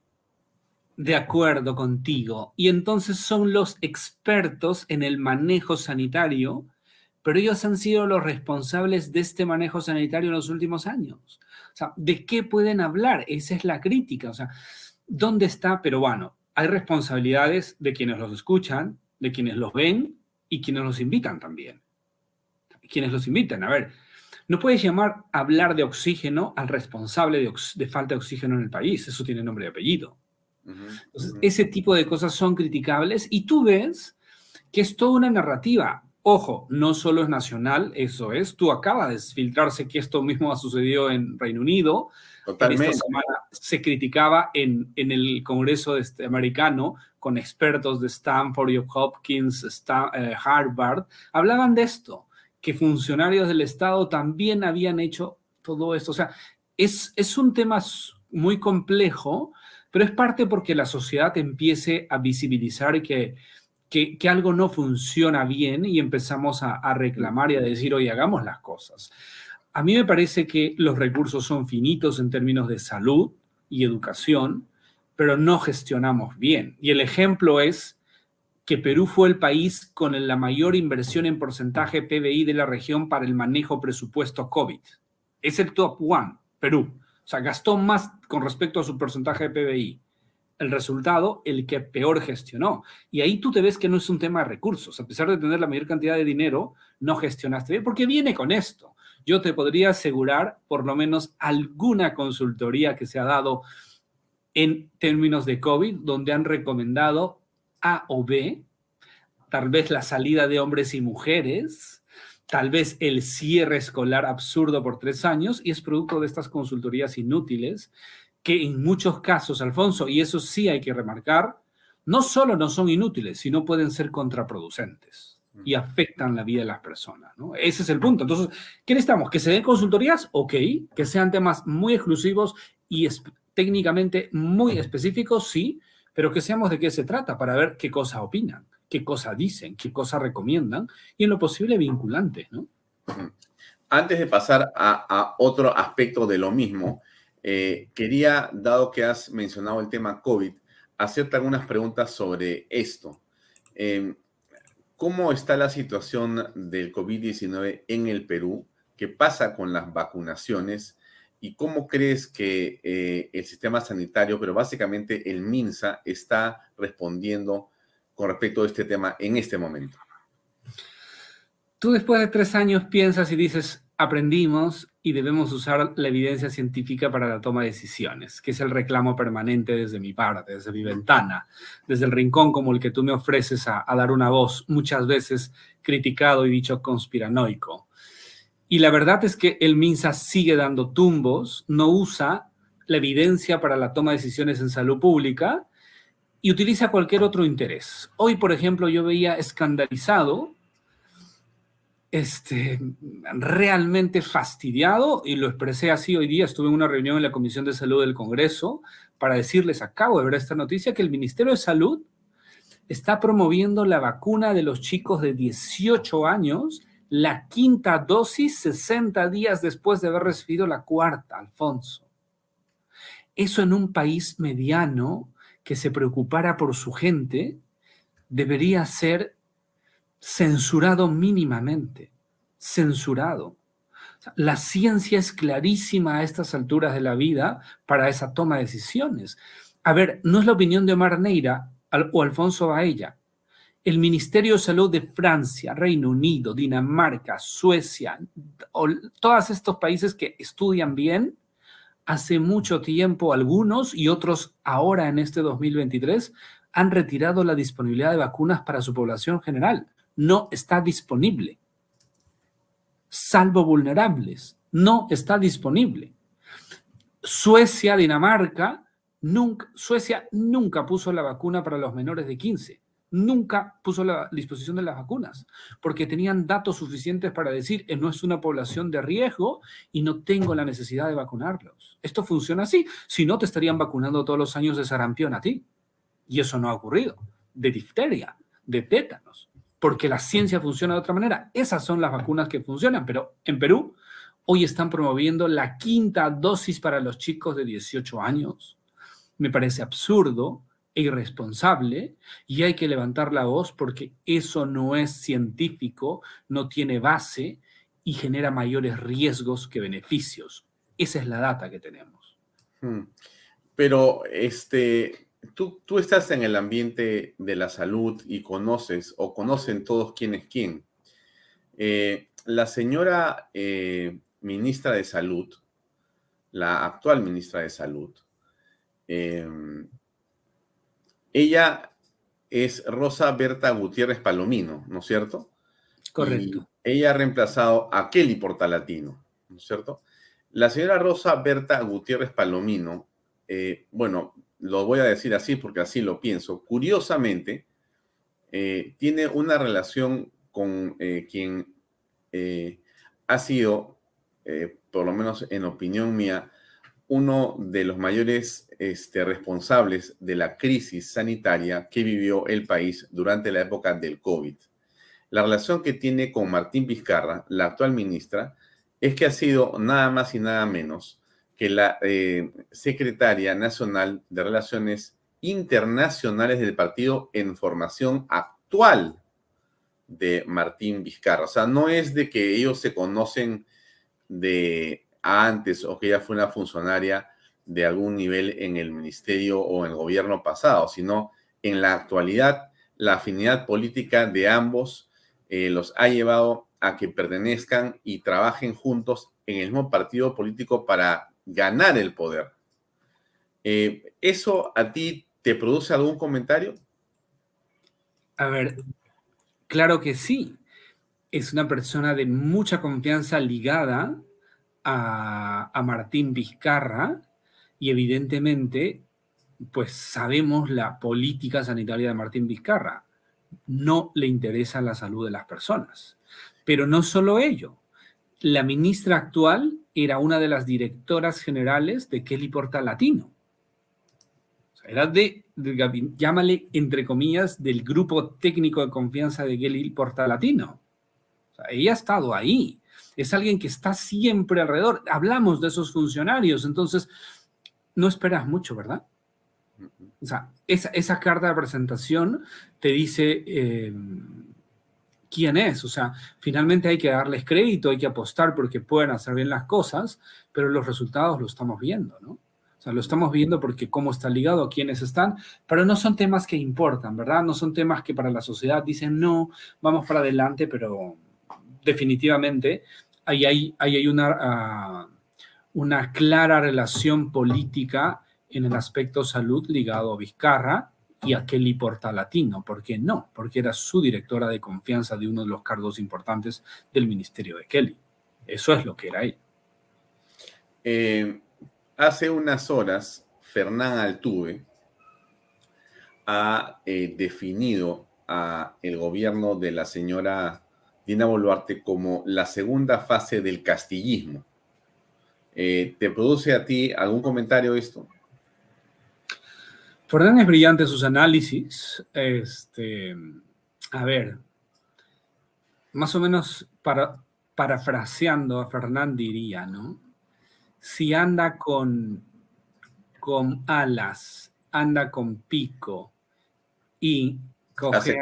De acuerdo contigo. Y entonces son los expertos en el manejo sanitario, pero ellos han sido los responsables de este manejo sanitario en los últimos años. O sea, ¿de qué pueden hablar? Esa es la crítica. O sea, ¿dónde está? Pero bueno, hay responsabilidades de quienes los escuchan, de quienes los ven y quienes los invitan también. Quienes los invitan. A ver, no puedes llamar hablar de oxígeno al responsable de, de falta de oxígeno en el país. Eso tiene nombre y apellido. Entonces, ese tipo de cosas son criticables y tú ves que es toda una narrativa. Ojo, no solo es nacional, eso es. Tú acabas de filtrarse que esto mismo ha sucedido en Reino Unido. Totalmente. esta semana se criticaba en, en el Congreso este americano con expertos de Stanford, Hopkins, eh, Harvard. Hablaban de esto, que funcionarios del Estado también habían hecho todo esto. O sea, es, es un tema muy complejo pero es parte porque la sociedad empiece a visibilizar que, que, que algo no funciona bien y empezamos a, a reclamar y a decir, oye, hagamos las cosas. A mí me parece que los recursos son finitos en términos de salud y educación, pero no gestionamos bien. Y el ejemplo es que Perú fue el país con la mayor inversión en porcentaje PBI de la región para el manejo presupuesto COVID. Es el top one, Perú. O sea, gastó más con respecto a su porcentaje de PBI. El resultado, el que peor gestionó. Y ahí tú te ves que no es un tema de recursos. A pesar de tener la mayor cantidad de dinero, no gestionaste bien, porque viene con esto. Yo te podría asegurar por lo menos alguna consultoría que se ha dado en términos de COVID, donde han recomendado A o B, tal vez la salida de hombres y mujeres, tal vez el cierre escolar absurdo por tres años y es producto de estas consultorías inútiles que en muchos casos, Alfonso, y eso sí hay que remarcar, no solo no son inútiles, sino pueden ser contraproducentes y afectan la vida de las personas. ¿no? Ese es el punto. Entonces, ¿qué necesitamos? ¿Que se den consultorías? Ok, que sean temas muy exclusivos y técnicamente muy específicos, sí, pero que seamos de qué se trata para ver qué cosa opinan qué cosa dicen, qué cosa recomiendan y en lo posible vinculantes. Antes de pasar a, otro aspecto de lo mismo, eh, quería, dado que has mencionado el tema COVID, hacerte algunas preguntas sobre esto. Em, ¿Cómo está la situación del COVID-19 en el Perú? ¿Qué pasa con las vacunaciones? ¿Y cómo crees que eh, el sistema sanitario, pero básicamente el MINSA, está respondiendo con respecto a este tema en este momento? Tú después de tres años piensas y dices, aprendimos y debemos usar la evidencia científica para la toma de decisiones, que es el reclamo permanente desde mi parte, desde mi ventana, desde el rincón como el que tú me ofreces a, a dar una voz, muchas veces criticado y dicho conspiranoico. Y la verdad es que el MINSA sigue dando tumbos, no usa la evidencia para la toma de decisiones en salud pública y utiliza cualquier otro interés. Hoy, por ejemplo, yo veía escandalizado, este, realmente fastidiado, y lo expresé así hoy día, estuve en una reunión en la Comisión de Salud del Congreso para decirles, acabo de ver esta noticia, que el Ministerio de Salud está promoviendo la vacuna de los chicos de 18 años, la quinta dosis 60 días después de haber recibido la cuarta, Alfonso. Eso en un país mediano que se preocupara por su gente debería ser censurado mínimamente, censurado. La ciencia es clarísima a estas alturas de la vida para esa toma de decisiones. A ver, no es la opinión de Omar Neira o Alfonso Baella. El Ministerio de Salud de Francia, Reino Unido, Dinamarca, Suecia, todos estos países que estudian bien, hace mucho tiempo algunos y otros ahora en este 2023 han retirado la disponibilidad de vacunas para su población general. No está disponible. Salvo vulnerables. No está disponible. Suecia, Dinamarca, Suecia nunca puso la vacuna para los menores de 15 nunca puso la disposición de las vacunas, porque tenían datos suficientes para decir, eh, no es una población de riesgo y no tengo la necesidad de vacunarlos. Esto funciona así, si no te estarían vacunando todos los años de sarampión a ti. Y eso no ha ocurrido, de difteria, de tétanos. Porque la ciencia funciona de otra manera. Esas son las vacunas que funcionan, pero en Perú hoy están promoviendo la quinta dosis para los chicos de 18 años. Me parece absurdo e irresponsable y hay que levantar la voz porque eso no es científico, no tiene base y genera mayores riesgos que beneficios. Esa es la data que tenemos. Hmm. Pero este, tú, tú estás en el ambiente de la salud y conoces o conocen todos quién es quién. Eh, la señora eh, ministra de Salud, la actual ministra de Salud, em, ella es Rosa Berta Gutiérrez Palomino, ¿no es cierto? Correcto. ella ha reemplazado a Kelly Portalatino, ¿no es cierto? La señora Rosa Berta Gutiérrez Palomino, eh, bueno, lo voy a decir así porque así lo pienso, curiosamente, eh, tiene una relación con eh, quien eh, ha sido, por lo menos en opinión mía, uno de los mayores este, responsables de la crisis sanitaria que vivió el país durante la época del COVID. La relación que tiene con Martín Vizcarra, la actual ministra, es que ha sido nada más y nada menos que la eh, secretaria nacional de Relaciones Internacionales del partido en formación actual de Martín Vizcarra. O sea, no es de que ellos se conocen de antes o que ella fue una funcionaria de algún nivel en el ministerio o en el gobierno pasado, sino en la actualidad la afinidad política de ambos eh, los ha llevado a que pertenezcan y trabajen juntos en el mismo partido político para ganar el poder. Eh, ¿Eso a ti te produce algún comentario? A ver, claro que sí. Es una persona de mucha confianza ligada a, a Martín Vizcarra y evidentemente, pues sabemos la política sanitaria de Martín Vizcarra. No le interesa la salud de las personas. Pero no solo ello. La ministra actual era una de las directoras generales de Kelly Porta Latino. era de, llámale entre comillas, del grupo técnico de confianza de Kelly Porta Latino. ella ha estado ahí. Es alguien que está siempre alrededor. Hablamos de esos funcionarios, entonces no esperas mucho, ¿verdad? O sea, esa, carta de presentación te dice, eh, quién es. O sea, finalmente hay que darles crédito, hay que apostar porque pueden hacer bien las cosas, pero los resultados lo estamos viendo, ¿no? O sea, lo estamos viendo porque cómo está ligado, quiénes están, pero no son temas que importan, ¿verdad? No son temas que para la sociedad dicen, no, vamos para adelante, pero definitivamente ahí hay, hay una, ah, una clara relación política en el aspecto salud ligado a Vizcarra y a Kelly Portalatino. ¿Por qué no? Porque era su directora de confianza de uno de los cargos importantes del ministerio de Kelly. Eso es lo que era ella. Eh, hace unas horas, Fernán Altuve ha eh, definido a el gobierno de la señora Dina Boluarte como la segunda fase del castillismo. Eh, ¿Te produce a ti algún comentario esto? Fernán es brillante sus análisis. Este, a ver, más o menos para, parafraseando a Fernán diría, ¿no? Si anda con, con alas, anda con pico y coge...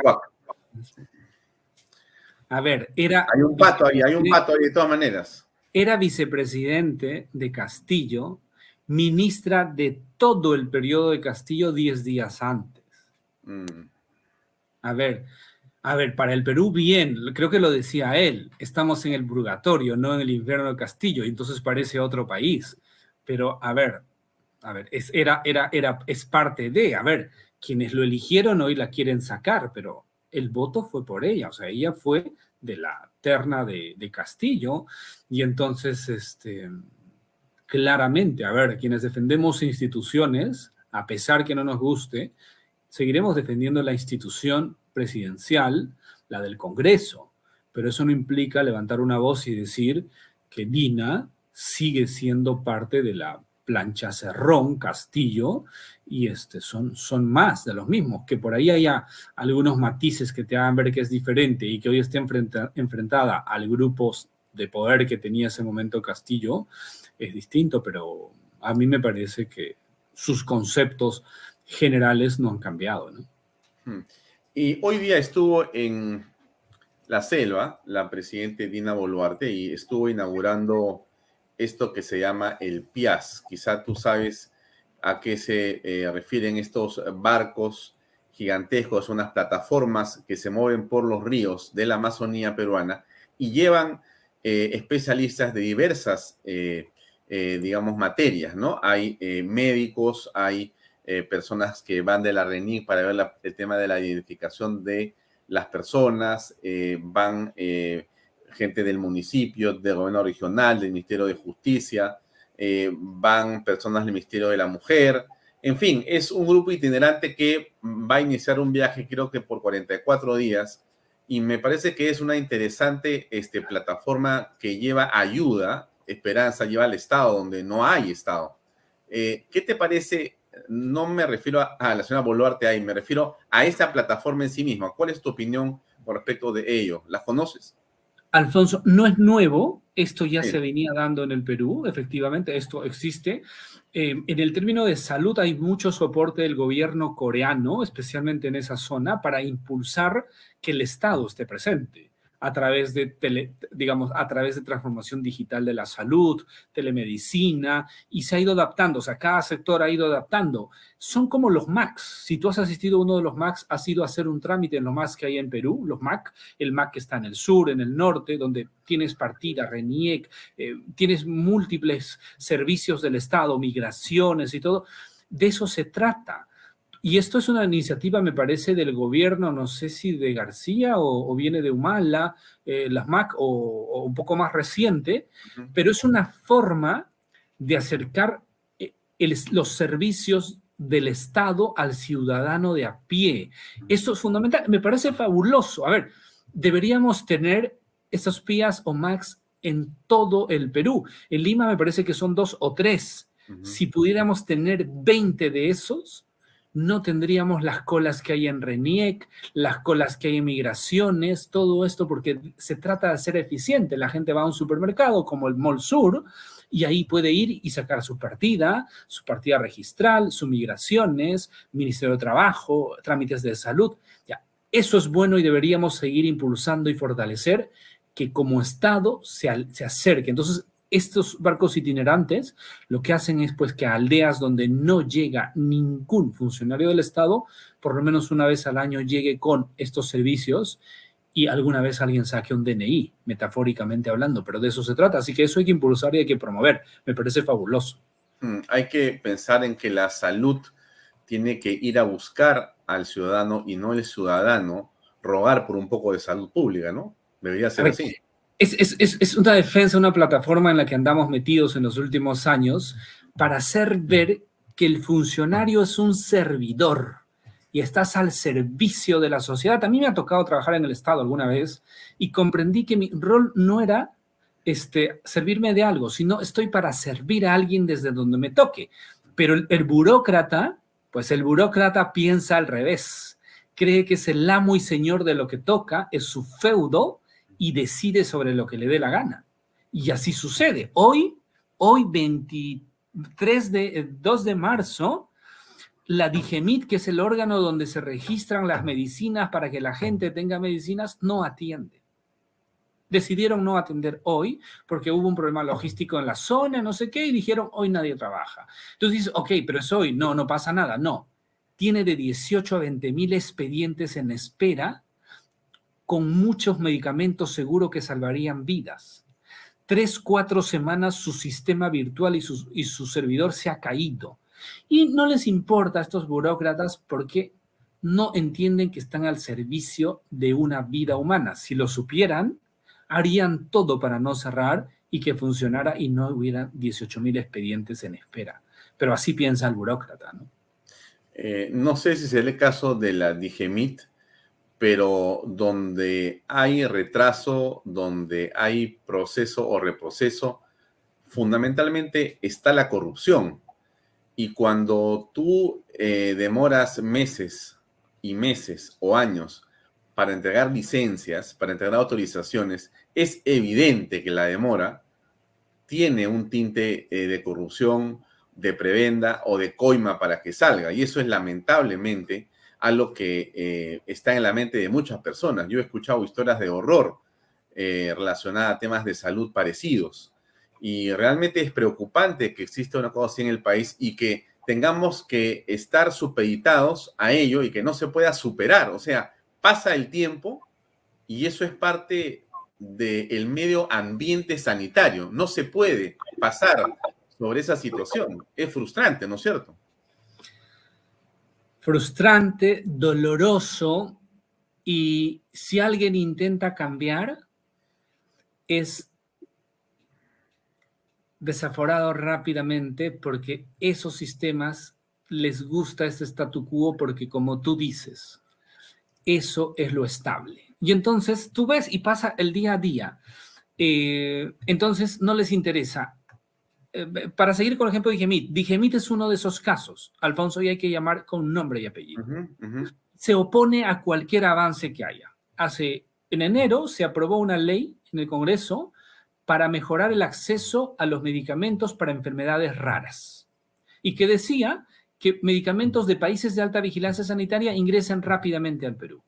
A ver, era... Hay un pato ahí, hay un pato ahí de todas maneras. Era vicepresidente de Castillo ministra de todo el periodo de Castillo diez días antes. Mm. A ver, a ver, para el Perú bien, creo que lo decía él, estamos en el purgatorio, no en el infierno de Castillo, y entonces parece otro país. Pero a ver, a ver, es, era, era, era, es parte de, a ver, quienes lo eligieron hoy la quieren sacar, pero el voto fue por ella, o sea, ella fue de la terna de, de Castillo, y entonces, este, claramente, a ver, quienes defendemos instituciones, a pesar que no nos guste, seguiremos defendiendo la institución presidencial, la del Congreso, pero eso no implica levantar una voz y decir que Dina sigue siendo parte de la Plancha Cerrón, Castillo, y este, son, son más de los mismos. Que por ahí haya algunos matices que te hagan ver que es diferente y que hoy esté enfrentada al grupo de poder que tenía ese momento Castillo, es distinto, pero a mí me parece que sus conceptos generales no han cambiado. ¿no? Hmm. Y hoy día estuvo en la selva la presidenta Dina Boluarte y estuvo inaugurando esto que se llama el PIAS. Quizá tú sabes a qué se eh, refieren estos barcos gigantescos, unas plataformas que se mueven por los ríos de la Amazonía peruana y llevan eh, especialistas de diversas, eh, digamos, materias, ¿no? Hay médicos, hay personas que van de la RENIC para ver el tema de la identificación de las personas, van gente del municipio, del gobierno regional, del Ministerio de Justicia, eh, van personas del Ministerio de la Mujer. En fin, es un grupo itinerante que va a iniciar un viaje creo que por 44 días y me parece que es una interesante este, plataforma que lleva ayuda, esperanza, lleva al Estado donde no hay Estado. Eh, ¿Qué te parece? No me refiero a, la señora Boluarte ahí, me refiero a esta plataforma en sí misma. ¿Cuál es tu opinión con respecto de ello? ¿Las conoces? Alfonso, no es nuevo, esto ya se venía dando en el Perú, efectivamente, esto existe. Eh, en el término de salud hay mucho soporte del gobierno coreano, especialmente en esa zona, para impulsar que el Estado esté presente a través de, digamos, a través de transformación digital de la salud, telemedicina, y se ha ido adaptando, o sea, cada sector ha ido adaptando. Son como los MACs. Si tú has asistido a uno de los MACs, has ido a hacer un trámite en los MACs que hay en Perú, los MAC, el MAC que está en el sur, en el norte, donde tienes partida, RENIEC, eh, tienes múltiples servicios del Estado, migraciones y todo. De eso se trata y esto es una iniciativa, me parece, del gobierno, no sé si de García o, viene de Humala, eh, las MAC o, un poco más reciente, pero es una forma de acercar eh, los servicios del Estado al ciudadano de a pie. Esto es fundamental, me parece fabuloso. A ver, deberíamos tener esos PIAs o MACs en todo el Perú. En Lima me parece que son dos o tres. Si pudiéramos tener 20 de esos, no tendríamos las colas que hay en RENIEC, las colas que hay en migraciones, todo esto porque se trata de ser eficiente. La gente va a un supermercado como el Mall Sur y ahí puede ir y sacar su partida, su partida registral, sus migraciones, Ministerio de Trabajo, trámites de salud. Ya, eso es bueno y deberíamos seguir impulsando y fortalecer que como Estado se, se acerque. Entonces, estos barcos itinerantes lo que hacen es pues que a aldeas donde no llega ningún funcionario del Estado, por lo menos una vez al año llegue con estos servicios y alguna vez alguien saque un DNI, metafóricamente hablando, pero de eso se trata. Así que eso hay que impulsar y hay que promover. Me parece fabuloso. Mm, hay que pensar en que la salud tiene que ir a buscar al ciudadano y no el ciudadano rogar por un poco de salud pública, ¿no? Debería ser así es, una defensa, una plataforma en la que andamos metidos en los últimos años para hacer ver que el funcionario es un servidor y estás al servicio de la sociedad. A mí me ha tocado trabajar en el Estado alguna vez y comprendí que mi rol no era este, servirme de algo, sino estoy para servir a alguien desde donde me toque. Pero el, el burócrata, pues el burócrata piensa al revés. Cree que es el amo y señor de lo que toca, es su feudo y decide sobre lo que le dé la gana. Y así sucede. Hoy, hoy 23 de, 2 de marzo, la Digemit, que es el órgano donde se registran las medicinas para que la gente tenga medicinas, no atiende. Decidieron no atender hoy porque hubo un problema logístico en la zona, no sé qué, y dijeron, hoy nadie trabaja. Entonces dices, ok, pero es hoy, no, no pasa nada, no. Tiene de 18 a 20 mil expedientes en espera con muchos medicamentos seguro que salvarían vidas. Tres, cuatro semanas su sistema virtual y su, y su servidor se ha caído. Y no les importa a estos burócratas porque no entienden que están al servicio de una vida humana. Si lo supieran, harían todo para no cerrar y que funcionara y no hubiera 18 mil expedientes en espera. Pero así piensa el burócrata, ¿no? Eh, no sé si es el caso de la Digemit, pero donde hay retraso, donde hay proceso o reproceso, fundamentalmente está la corrupción. Y cuando tú eh, demoras meses y meses o años para entregar licencias, para entregar autorizaciones, es evidente que la demora tiene un tinte eh, de corrupción, de prebenda o de coima para que salga. Y eso es lamentablemente algo que eh, está en la mente de muchas personas. Yo he escuchado historias de horror eh, relacionadas a temas de salud parecidos. Y realmente es preocupante que exista una cosa así en el país y que tengamos que estar supeditados a ello y que no se pueda superar. O sea, pasa el tiempo y eso es parte del medio ambiente sanitario. No se puede pasar sobre esa situación. Es frustrante, ¿no es cierto? Frustrante, doloroso, y si alguien intenta cambiar, es desaforado rápidamente porque esos sistemas les gusta ese statu quo porque como tú dices, eso es lo estable. Y entonces tú ves y pasa el día a día. Eh, entonces no les interesa eh, para seguir con el ejemplo de Digemit, Digemit es uno de esos casos, Alfonso, y hay que llamar con nombre y apellido. Se opone a cualquier avance que haya. Hace, en enero se aprobó una ley en el Congreso para mejorar el acceso a los medicamentos para enfermedades raras y que decía que medicamentos de países de alta vigilancia sanitaria ingresen rápidamente al Perú.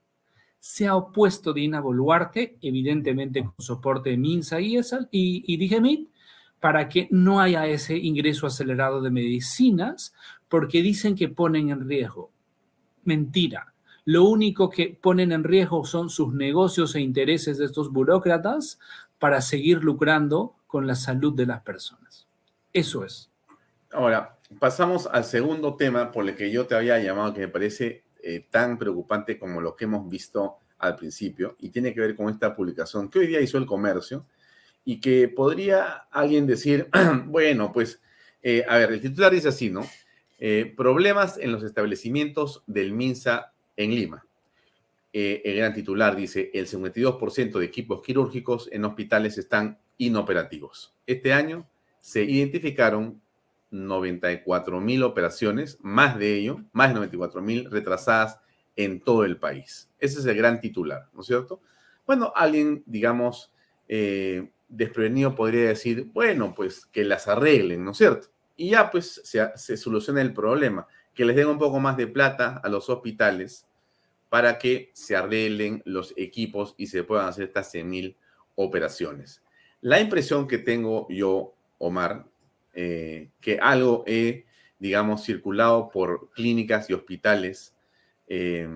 Se ha opuesto Dina Boluarte, evidentemente con soporte de MINSA y, y, y Digemit, para que no haya ese ingreso acelerado de medicinas, porque dicen que ponen en riesgo. Mentira. Lo único que ponen en riesgo son sus negocios e intereses de estos burócratas para seguir lucrando con la salud de las personas. Eso es. Ahora, pasamos al segundo tema por el que yo te había llamado, que me parece eh, tan preocupante como lo que hemos visto al principio, y tiene que ver con esta publicación que hoy día hizo el comercio, y que podría alguien decir, bueno, pues, eh, a ver, el titular dice así, ¿no? Eh, problemas en los establecimientos del MINSA en Lima. Eh, el gran titular dice, el 52% de equipos quirúrgicos en hospitales están inoperativos. Este año se identificaron 94 mil operaciones, más de ello, más de 94 mil retrasadas en todo el país. Ese es el gran titular, ¿no es cierto? Bueno, alguien, digamos, desprevenido podría decir, bueno, pues que las arreglen, ¿no es cierto? Y ya pues se, soluciona el problema, que les den un poco más de plata a los hospitales para que se arreglen los equipos y se puedan hacer estas 100.000 operaciones. La impresión que tengo yo, Omar, eh, que algo he, digamos, circulado por clínicas y hospitales eh,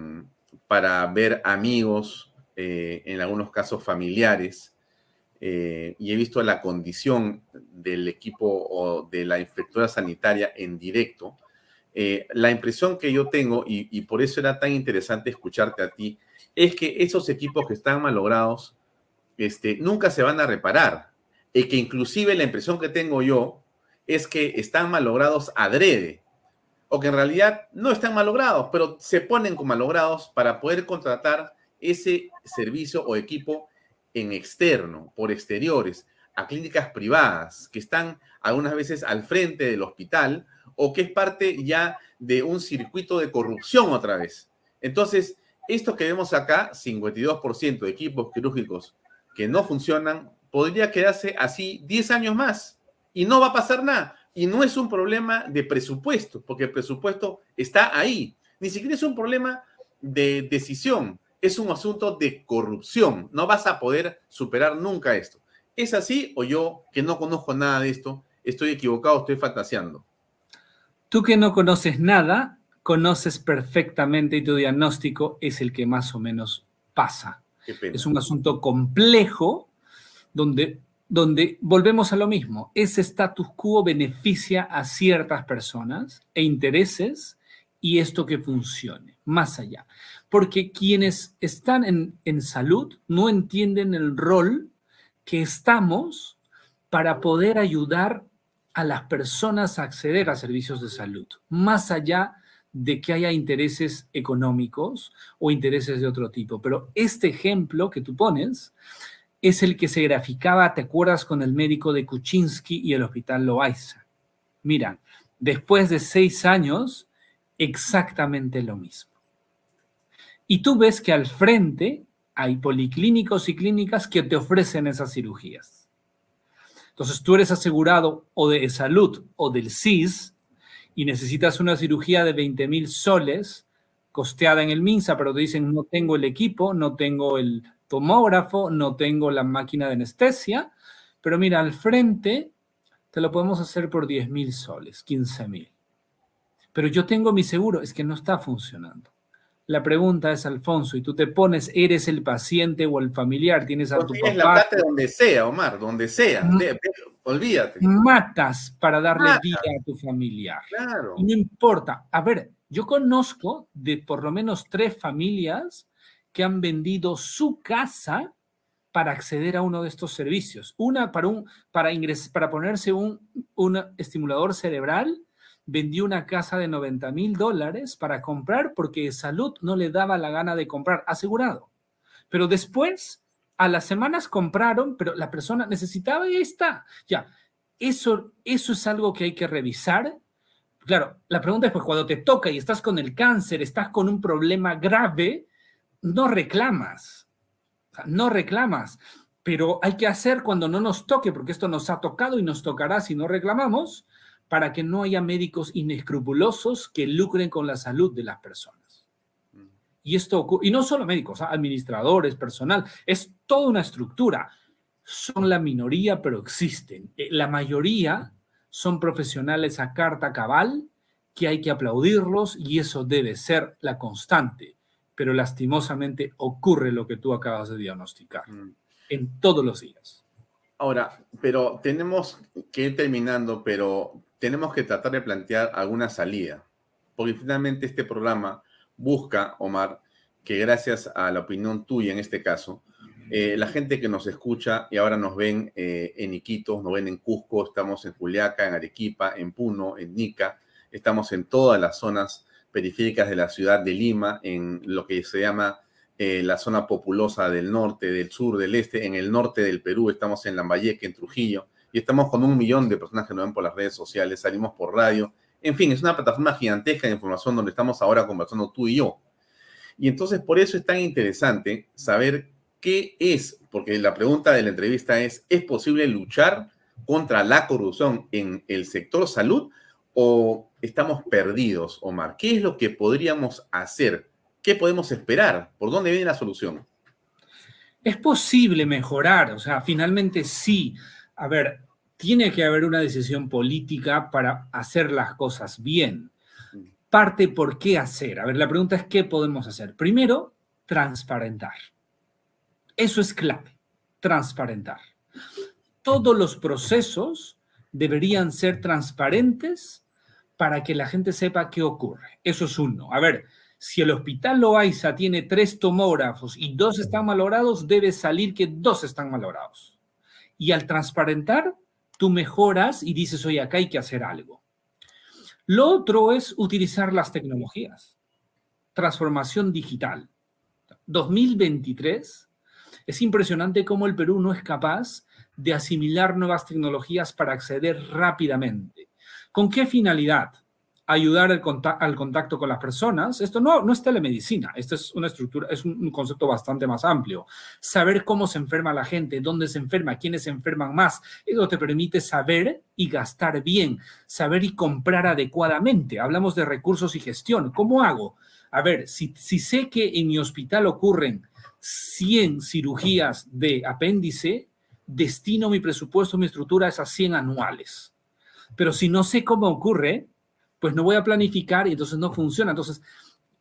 para ver amigos, eh, en algunos casos familiares, eh, y he visto la condición del equipo o de la inspectora sanitaria en directo, eh, la impresión que yo tengo, y, por eso era tan interesante escucharte a ti, es que esos equipos que están malogrados este, nunca se van a reparar. Y que inclusive la impresión que tengo yo es que están malogrados adrede, o que en realidad no están malogrados, pero se ponen como malogrados para poder contratar ese servicio o equipo en externo, por exteriores, a clínicas privadas que están algunas veces al frente del hospital o que es parte ya de un circuito de corrupción otra vez. Entonces, esto que vemos acá, 52% de equipos quirúrgicos que no funcionan, podría quedarse así 10 años más y no va a pasar nada. Y no es un problema de presupuesto, porque el presupuesto está ahí. Ni siquiera es un problema de decisión es un asunto de corrupción. No vas a poder superar nunca esto. ¿Es así o yo, que no conozco nada de esto, estoy equivocado, estoy fantaseando? Tú que no conoces nada, conoces perfectamente y tu diagnóstico es el que más o menos pasa. Es un asunto complejo donde, donde volvemos a lo mismo. Ese status quo beneficia a ciertas personas e intereses y esto que funcione, más allá porque quienes están en, salud no entienden el rol que estamos para poder ayudar a las personas a acceder a servicios de salud, más allá de que haya intereses económicos o intereses de otro tipo. Pero este ejemplo que tú pones es el que se graficaba, ¿te acuerdas con el médico de Kuczynski y el hospital Loaiza? Mira, después de seis años, exactamente lo mismo. Y tú ves que al frente hay policlínicos y clínicas que te ofrecen esas cirugías. Entonces tú eres asegurado o de salud o del CIS y necesitas una cirugía de 20 mil soles costeada en el MINSA, pero te dicen no tengo el equipo, no tengo el tomógrafo, no tengo la máquina de anestesia, pero mira, al frente te lo podemos hacer por 10 mil soles, 15 mil. Pero yo tengo mi seguro, es que no está funcionando. La pregunta es, Alfonso, y tú te pones, eres el paciente o el familiar, tienes a tu papá. la plata donde sea, Omar, donde sea. olvídate. Matas para darle vida a tu familiar. Claro. No importa. A ver, yo conozco de por lo menos tres familias que han vendido su casa para acceder a uno de estos servicios. Una para, un, para, para ponerse un, un estimulador cerebral vendió una casa de 90 mil dólares para comprar porque salud no le daba la gana de comprar, asegurado. Pero después, a las semanas compraron, pero la persona necesitaba y ahí está. Ya, eso, eso es algo que hay que revisar. Claro, la pregunta es, pues cuando te toca y estás con el cáncer, estás con un problema grave, no reclamas. no reclamas. Pero hay que hacer cuando no nos toque, porque esto nos ha tocado y nos tocará si no reclamamos, para que no haya médicos inescrupulosos que lucren con la salud de las personas. Y esto y no solo médicos, ¿ah? administradores, personal, es toda una estructura. Son la minoría, pero existen. Eh, la mayoría son profesionales a carta cabal, que hay que aplaudirlos y eso debe ser la constante. Pero lastimosamente ocurre lo que tú acabas de diagnosticar en todos los días. Ahora, pero tenemos que ir terminando, pero tenemos que tratar de plantear alguna salida, porque finalmente este programa busca, Omar, que gracias a la opinión tuya en este caso, eh, la gente que nos escucha y ahora nos ven eh, en Iquitos, nos ven en Cusco, estamos en Juliaca, en Arequipa, en Puno, en Nica, estamos en todas las zonas periféricas de la ciudad de Lima, en lo que se llama eh, la zona populosa del norte, del sur, del este, en el norte del Perú, estamos en Lambayeque, en Trujillo, y estamos con un millón de personas que nos ven por las redes sociales, salimos por radio. En fin, es una plataforma gigantesca de información donde estamos ahora conversando tú y yo. Y entonces por eso es tan interesante saber qué es, porque la pregunta de la entrevista es, ¿es posible luchar contra la corrupción en el sector salud o estamos perdidos, Omar? ¿Qué es lo que podríamos hacer? ¿Qué podemos esperar? ¿Por dónde viene la solución? Es posible mejorar, o sea, finalmente sí. A ver, tiene que haber una decisión política para hacer las cosas bien. Parte por qué hacer. A ver, la pregunta es qué podemos hacer. Primero, transparentar. Eso es clave, transparentar. Todos los procesos deberían ser transparentes para que la gente sepa qué ocurre. Eso es uno. A ver, si el hospital Loaiza tiene tres tomógrafos y dos están malogrados, debe salir que dos están malogrados. Y al transparentar, tú mejoras y dices, oye, acá hay que hacer algo. Lo otro es utilizar las tecnologías. Transformación digital. 2023 es impresionante cómo el Perú no es capaz de asimilar nuevas tecnologías para acceder rápidamente. ¿Con qué finalidad? Ayudar al, contacto con las personas. Esto no, no es telemedicina, esto es una estructura, es un, concepto bastante más amplio. Saber cómo se enferma la gente, dónde se enferma, quiénes se enferman más. Eso te permite saber y gastar bien, saber y comprar adecuadamente. Hablamos de recursos y gestión. ¿Cómo hago? A ver, si, si sé que en mi hospital ocurren 100 cirugías de apéndice, destino mi presupuesto, mi estructura a esas 100 anuales. Pero si no sé cómo ocurre, pues no voy a planificar y entonces no funciona. Entonces,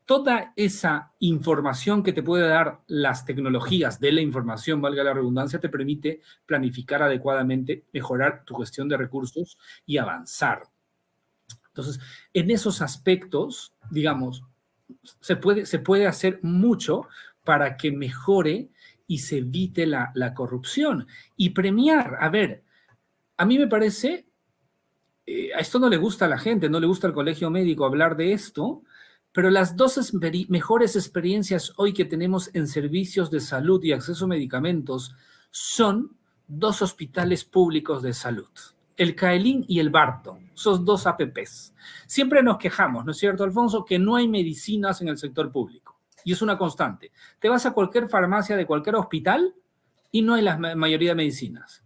toda esa información que te puede dar las tecnologías de la información, valga la redundancia, te permite planificar adecuadamente, mejorar tu gestión de recursos y avanzar. Entonces, en esos aspectos, digamos, se puede, se puede hacer mucho para que mejore y se evite la, la corrupción. Y premiar, a ver, a mí me parece eh, a esto no le gusta a la gente, no le gusta al colegio médico hablar de esto, pero las dos mejores experiencias hoy que tenemos en servicios de salud y acceso a medicamentos son dos hospitales públicos de salud, el Caelín y el Barton, esos dos APPs. Siempre nos quejamos, ¿no es cierto, Alfonso, que no hay medicinas en el sector público. Y es una constante. Te vas a cualquier farmacia de cualquier hospital y no hay la mayoría de medicinas.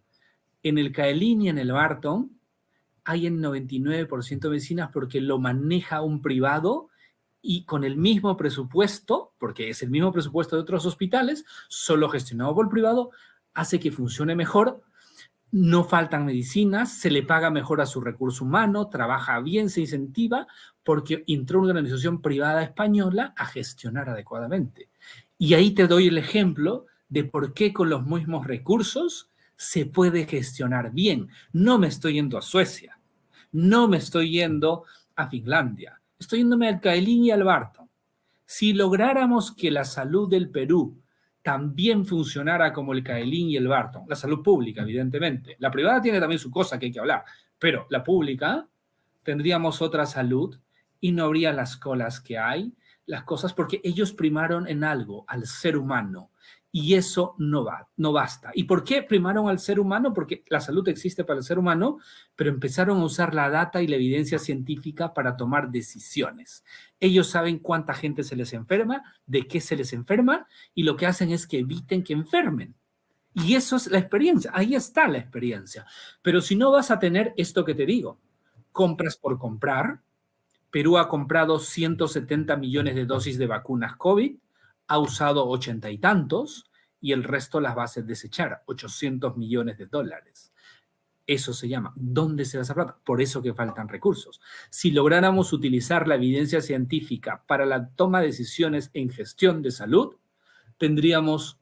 En el Caelín y en el Barton hay en 99% de medicinas porque lo maneja un privado y con el mismo presupuesto, porque es el mismo presupuesto de otros hospitales, solo gestionado por el privado, hace que funcione mejor, no faltan medicinas, se le paga mejor a su recurso humano, trabaja bien, se incentiva, porque entró una organización privada española a gestionar adecuadamente. Y ahí te doy el ejemplo de por qué con los mismos recursos se puede gestionar bien. No me estoy yendo a Suecia, no me estoy yendo a Finlandia, estoy yéndome al Caelín y al Barton. Si lográramos que la salud del Perú también funcionara como el Caelín y el Barton, la salud pública, evidentemente. La privada tiene también su cosa que hay que hablar, pero la pública tendríamos otra salud y no habría las colas que hay, las cosas, porque ellos primaron en algo, al ser humano, y eso no va, no basta. ¿Y por qué primaron al ser humano? Porque la salud existe para el ser humano, pero empezaron a usar la data y la evidencia científica para tomar decisiones. Ellos saben cuánta gente se les enferma, de qué se les enferma, y lo que hacen es que eviten que enfermen. Y eso es la experiencia, ahí está la experiencia. Pero si no vas a tener esto que te digo, compras por comprar, Perú ha comprado 170 millones de dosis de vacunas COVID, ha usado ochenta y tantos y el resto las va a desechar, 800 millones de dólares. Eso se llama, ¿dónde se va esa plata? Por eso que faltan recursos. Si lográramos utilizar la evidencia científica para la toma de decisiones en gestión de salud, tendríamos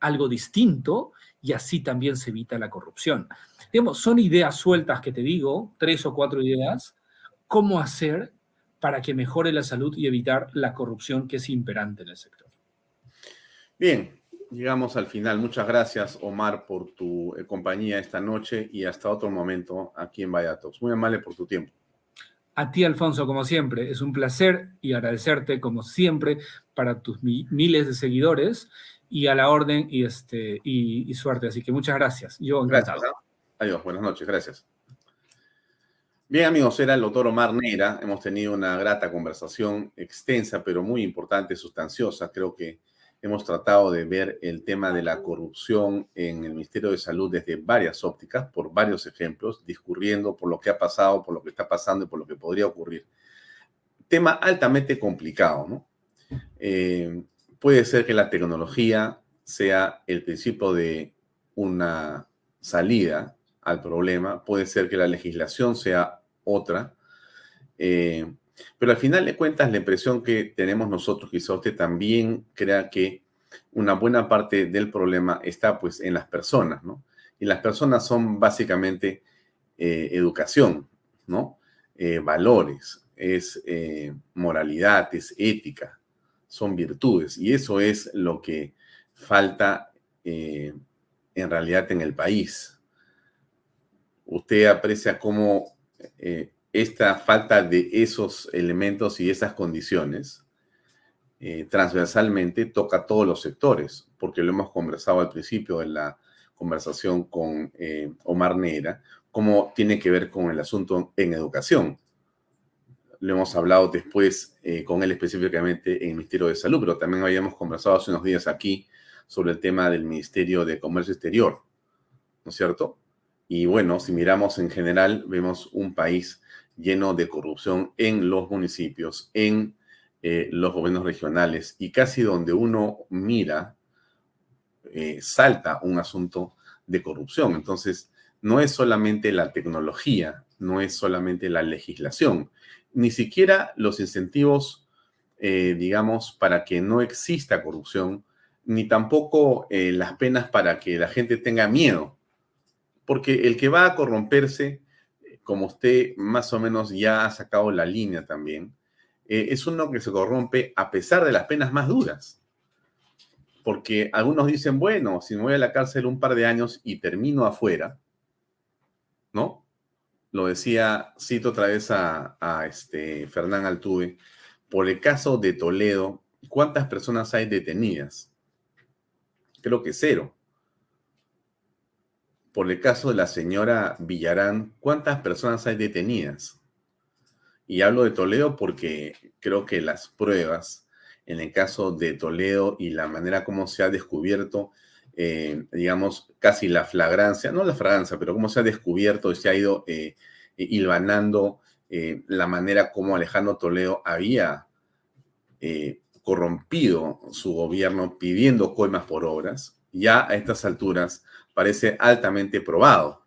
algo distinto y así también se evita la corrupción. Digamos, son ideas sueltas que te digo, tres o cuatro ideas, cómo hacer para que mejore la salud y evitar la corrupción que es imperante en el sector. Bien, llegamos al final. Muchas gracias, Omar, por tu eh, compañía esta noche y hasta otro momento aquí en Vallatos. Muy amable por tu tiempo. A ti, Alfonso, como siempre, es un placer y agradecerte, como siempre, para tus miles de seguidores y a la orden y, este, y, suerte. Así que muchas gracias. Yo encantado. Gracias. Adiós, buenas noches, gracias. Bien, amigos, era el doctor Omar Neira. Hemos tenido una grata conversación extensa, pero muy importante, sustanciosa. Creo que Hemos tratado de ver el tema de la corrupción en el Ministerio de Salud desde varias ópticas, por varios ejemplos, discurriendo por lo que ha pasado, por lo que está pasando y por lo que podría ocurrir. Tema altamente complicado, ¿no? Eh, puede ser que la tecnología sea el principio de una salida al problema, puede ser que la legislación sea otra, eh, pero al final de cuentas, la impresión que tenemos nosotros, quizá usted también crea que una buena parte del problema está pues en las personas, ¿no? Y las personas son básicamente eh, educación, ¿no? Eh, valores, es eh, moralidad, es ética, son virtudes. Y eso es lo que falta en realidad en el país. Usted aprecia cómo esta falta de esos elementos y esas condiciones eh, transversalmente toca todos los sectores, porque lo hemos conversado al principio en la conversación con eh, Omar Neira, cómo tiene que ver con el asunto en educación. Lo hemos hablado después eh, con él específicamente en el Ministerio de Salud, pero también habíamos conversado hace unos días aquí sobre el tema del Ministerio de Comercio Exterior, ¿no es cierto? Y bueno, si miramos en general, vemos un país lleno de corrupción en los municipios, en eh, los gobiernos regionales y casi donde uno mira, eh, salta un asunto de corrupción. Entonces, no es solamente la tecnología, no es solamente la legislación, ni siquiera los incentivos, eh, digamos, para que no exista corrupción, ni tampoco las penas para que la gente tenga miedo porque el que va a corromperse, como usted más o menos ya ha sacado la línea también, eh, es uno que se corrompe a pesar de las penas más duras. Porque algunos dicen, bueno, si me voy a la cárcel un par de años y termino afuera, ¿no? Lo decía, cito otra vez a, este Fernán Altuve, por el caso de Toledo, ¿cuántas personas hay detenidas? Creo que cero. Por el caso de la señora Villarán, ¿cuántas personas hay detenidas? Y hablo de Toledo porque creo que las pruebas en el caso de Toledo y la manera como se ha descubierto, eh, digamos, casi la flagrancia, no la flagrancia, pero cómo se ha descubierto y se ha ido eh, hilvanando eh, la manera como Alejandro Toledo había corrompido su gobierno pidiendo coimas por obras, ya a estas alturas parece altamente probado.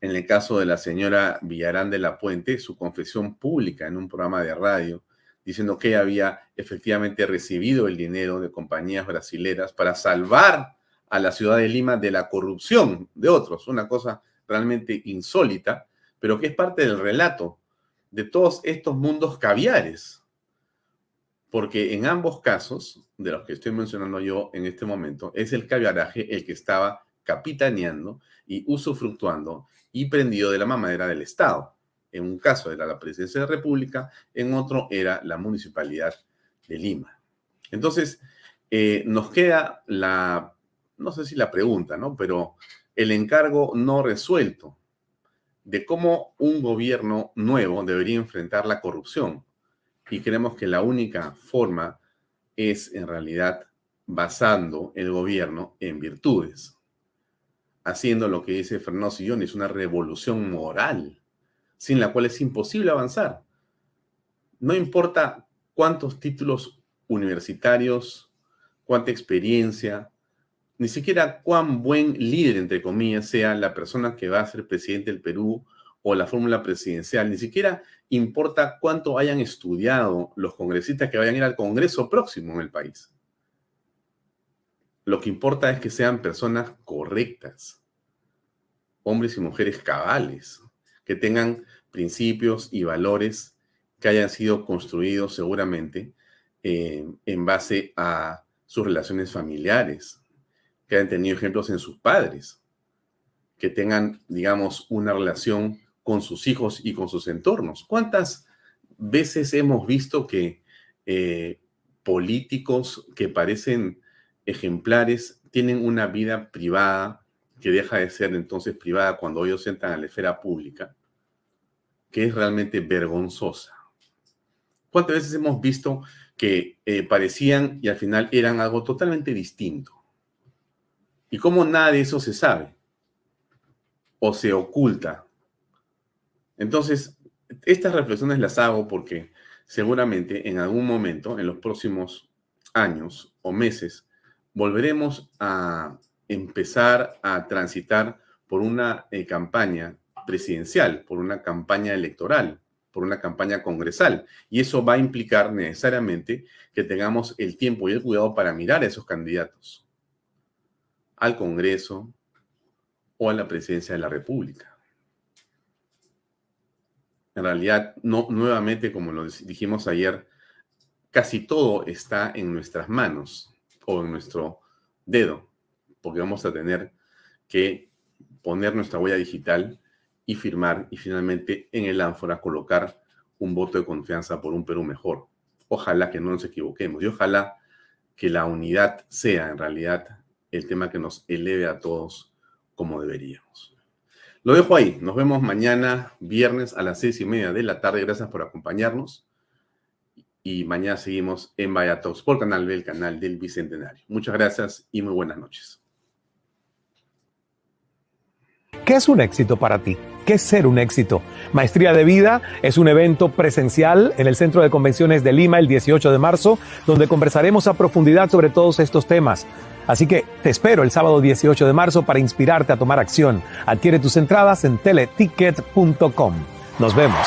En el caso de la señora Villarán de la Puente, su confesión pública en un programa de radio, diciendo que ella había efectivamente recibido el dinero de compañías brasileras para salvar a la ciudad de Lima de la corrupción de otros, una cosa realmente insólita, pero que es parte del relato de todos estos mundos caviares. Porque en ambos casos, de los que estoy mencionando yo en este momento, es el caviaraje el que estaba capitaneando y usufructuando y prendido de la mamadera del Estado. En un caso era la presidencia de la República, en otro era la municipalidad de Lima. Entonces, eh, nos queda la, no sé si la pregunta, ¿no? Pero el encargo no resuelto de cómo un gobierno nuevo debería enfrentar la corrupción. Y creemos que la única forma es en realidad basando el gobierno en virtudes, haciendo lo que dice Fernando Sillón, es una revolución moral, sin la cual es imposible avanzar. No importa cuántos títulos universitarios, cuánta experiencia, ni siquiera cuán buen líder, entre comillas, sea la persona que va a ser presidente del Perú o la fórmula presidencial, ni siquiera importa cuánto hayan estudiado los congresistas que vayan a ir al Congreso próximo en el país. Lo que importa es que sean personas correctas, hombres y mujeres cabales, que tengan principios y valores que hayan sido construidos seguramente eh, en base a sus relaciones familiares, que hayan tenido ejemplos en sus padres, que tengan, digamos, una relación con sus hijos y con sus entornos. ¿Cuántas veces hemos visto que eh, políticos que parecen ejemplares tienen una vida privada que deja de ser entonces privada cuando ellos entran a la esfera pública, que es realmente vergonzosa? ¿Cuántas veces hemos visto que eh, parecían y al final eran algo totalmente distinto? ¿Y cómo nada de eso se sabe? O se oculta entonces, estas reflexiones las hago porque seguramente en algún momento, en los próximos años o meses, volveremos a empezar a transitar por una eh, campaña presidencial, por una campaña electoral, por una campaña congresal. Y eso va a implicar necesariamente que tengamos el tiempo y el cuidado para mirar a esos candidatos al Congreso o a la presidencia de la República en realidad, no, nuevamente, como lo dijimos ayer, casi todo está en nuestras manos o en nuestro dedo, porque vamos a tener que poner nuestra huella digital y firmar y finalmente en el ánfora colocar un voto de confianza por un Perú mejor. Ojalá que no nos equivoquemos y ojalá que la unidad sea en realidad el tema que nos eleve a todos como deberíamos. Lo dejo ahí. Nos vemos mañana, viernes, a las seis y media de la tarde. Gracias por acompañarnos. Y mañana seguimos en Vaya Talks por Canal B, el canal del Bicentenario. Muchas gracias y muy buenas noches. ¿Qué es un éxito para ti? ¿Qué es ser un éxito? Maestría de Vida es un evento presencial en el Centro de Convenciones de Lima el 18 de marzo, donde conversaremos a profundidad sobre todos estos temas Así que te espero el sábado 18 de marzo para inspirarte a tomar acción. Adquiere tus entradas en teleticket.com. Nos vemos.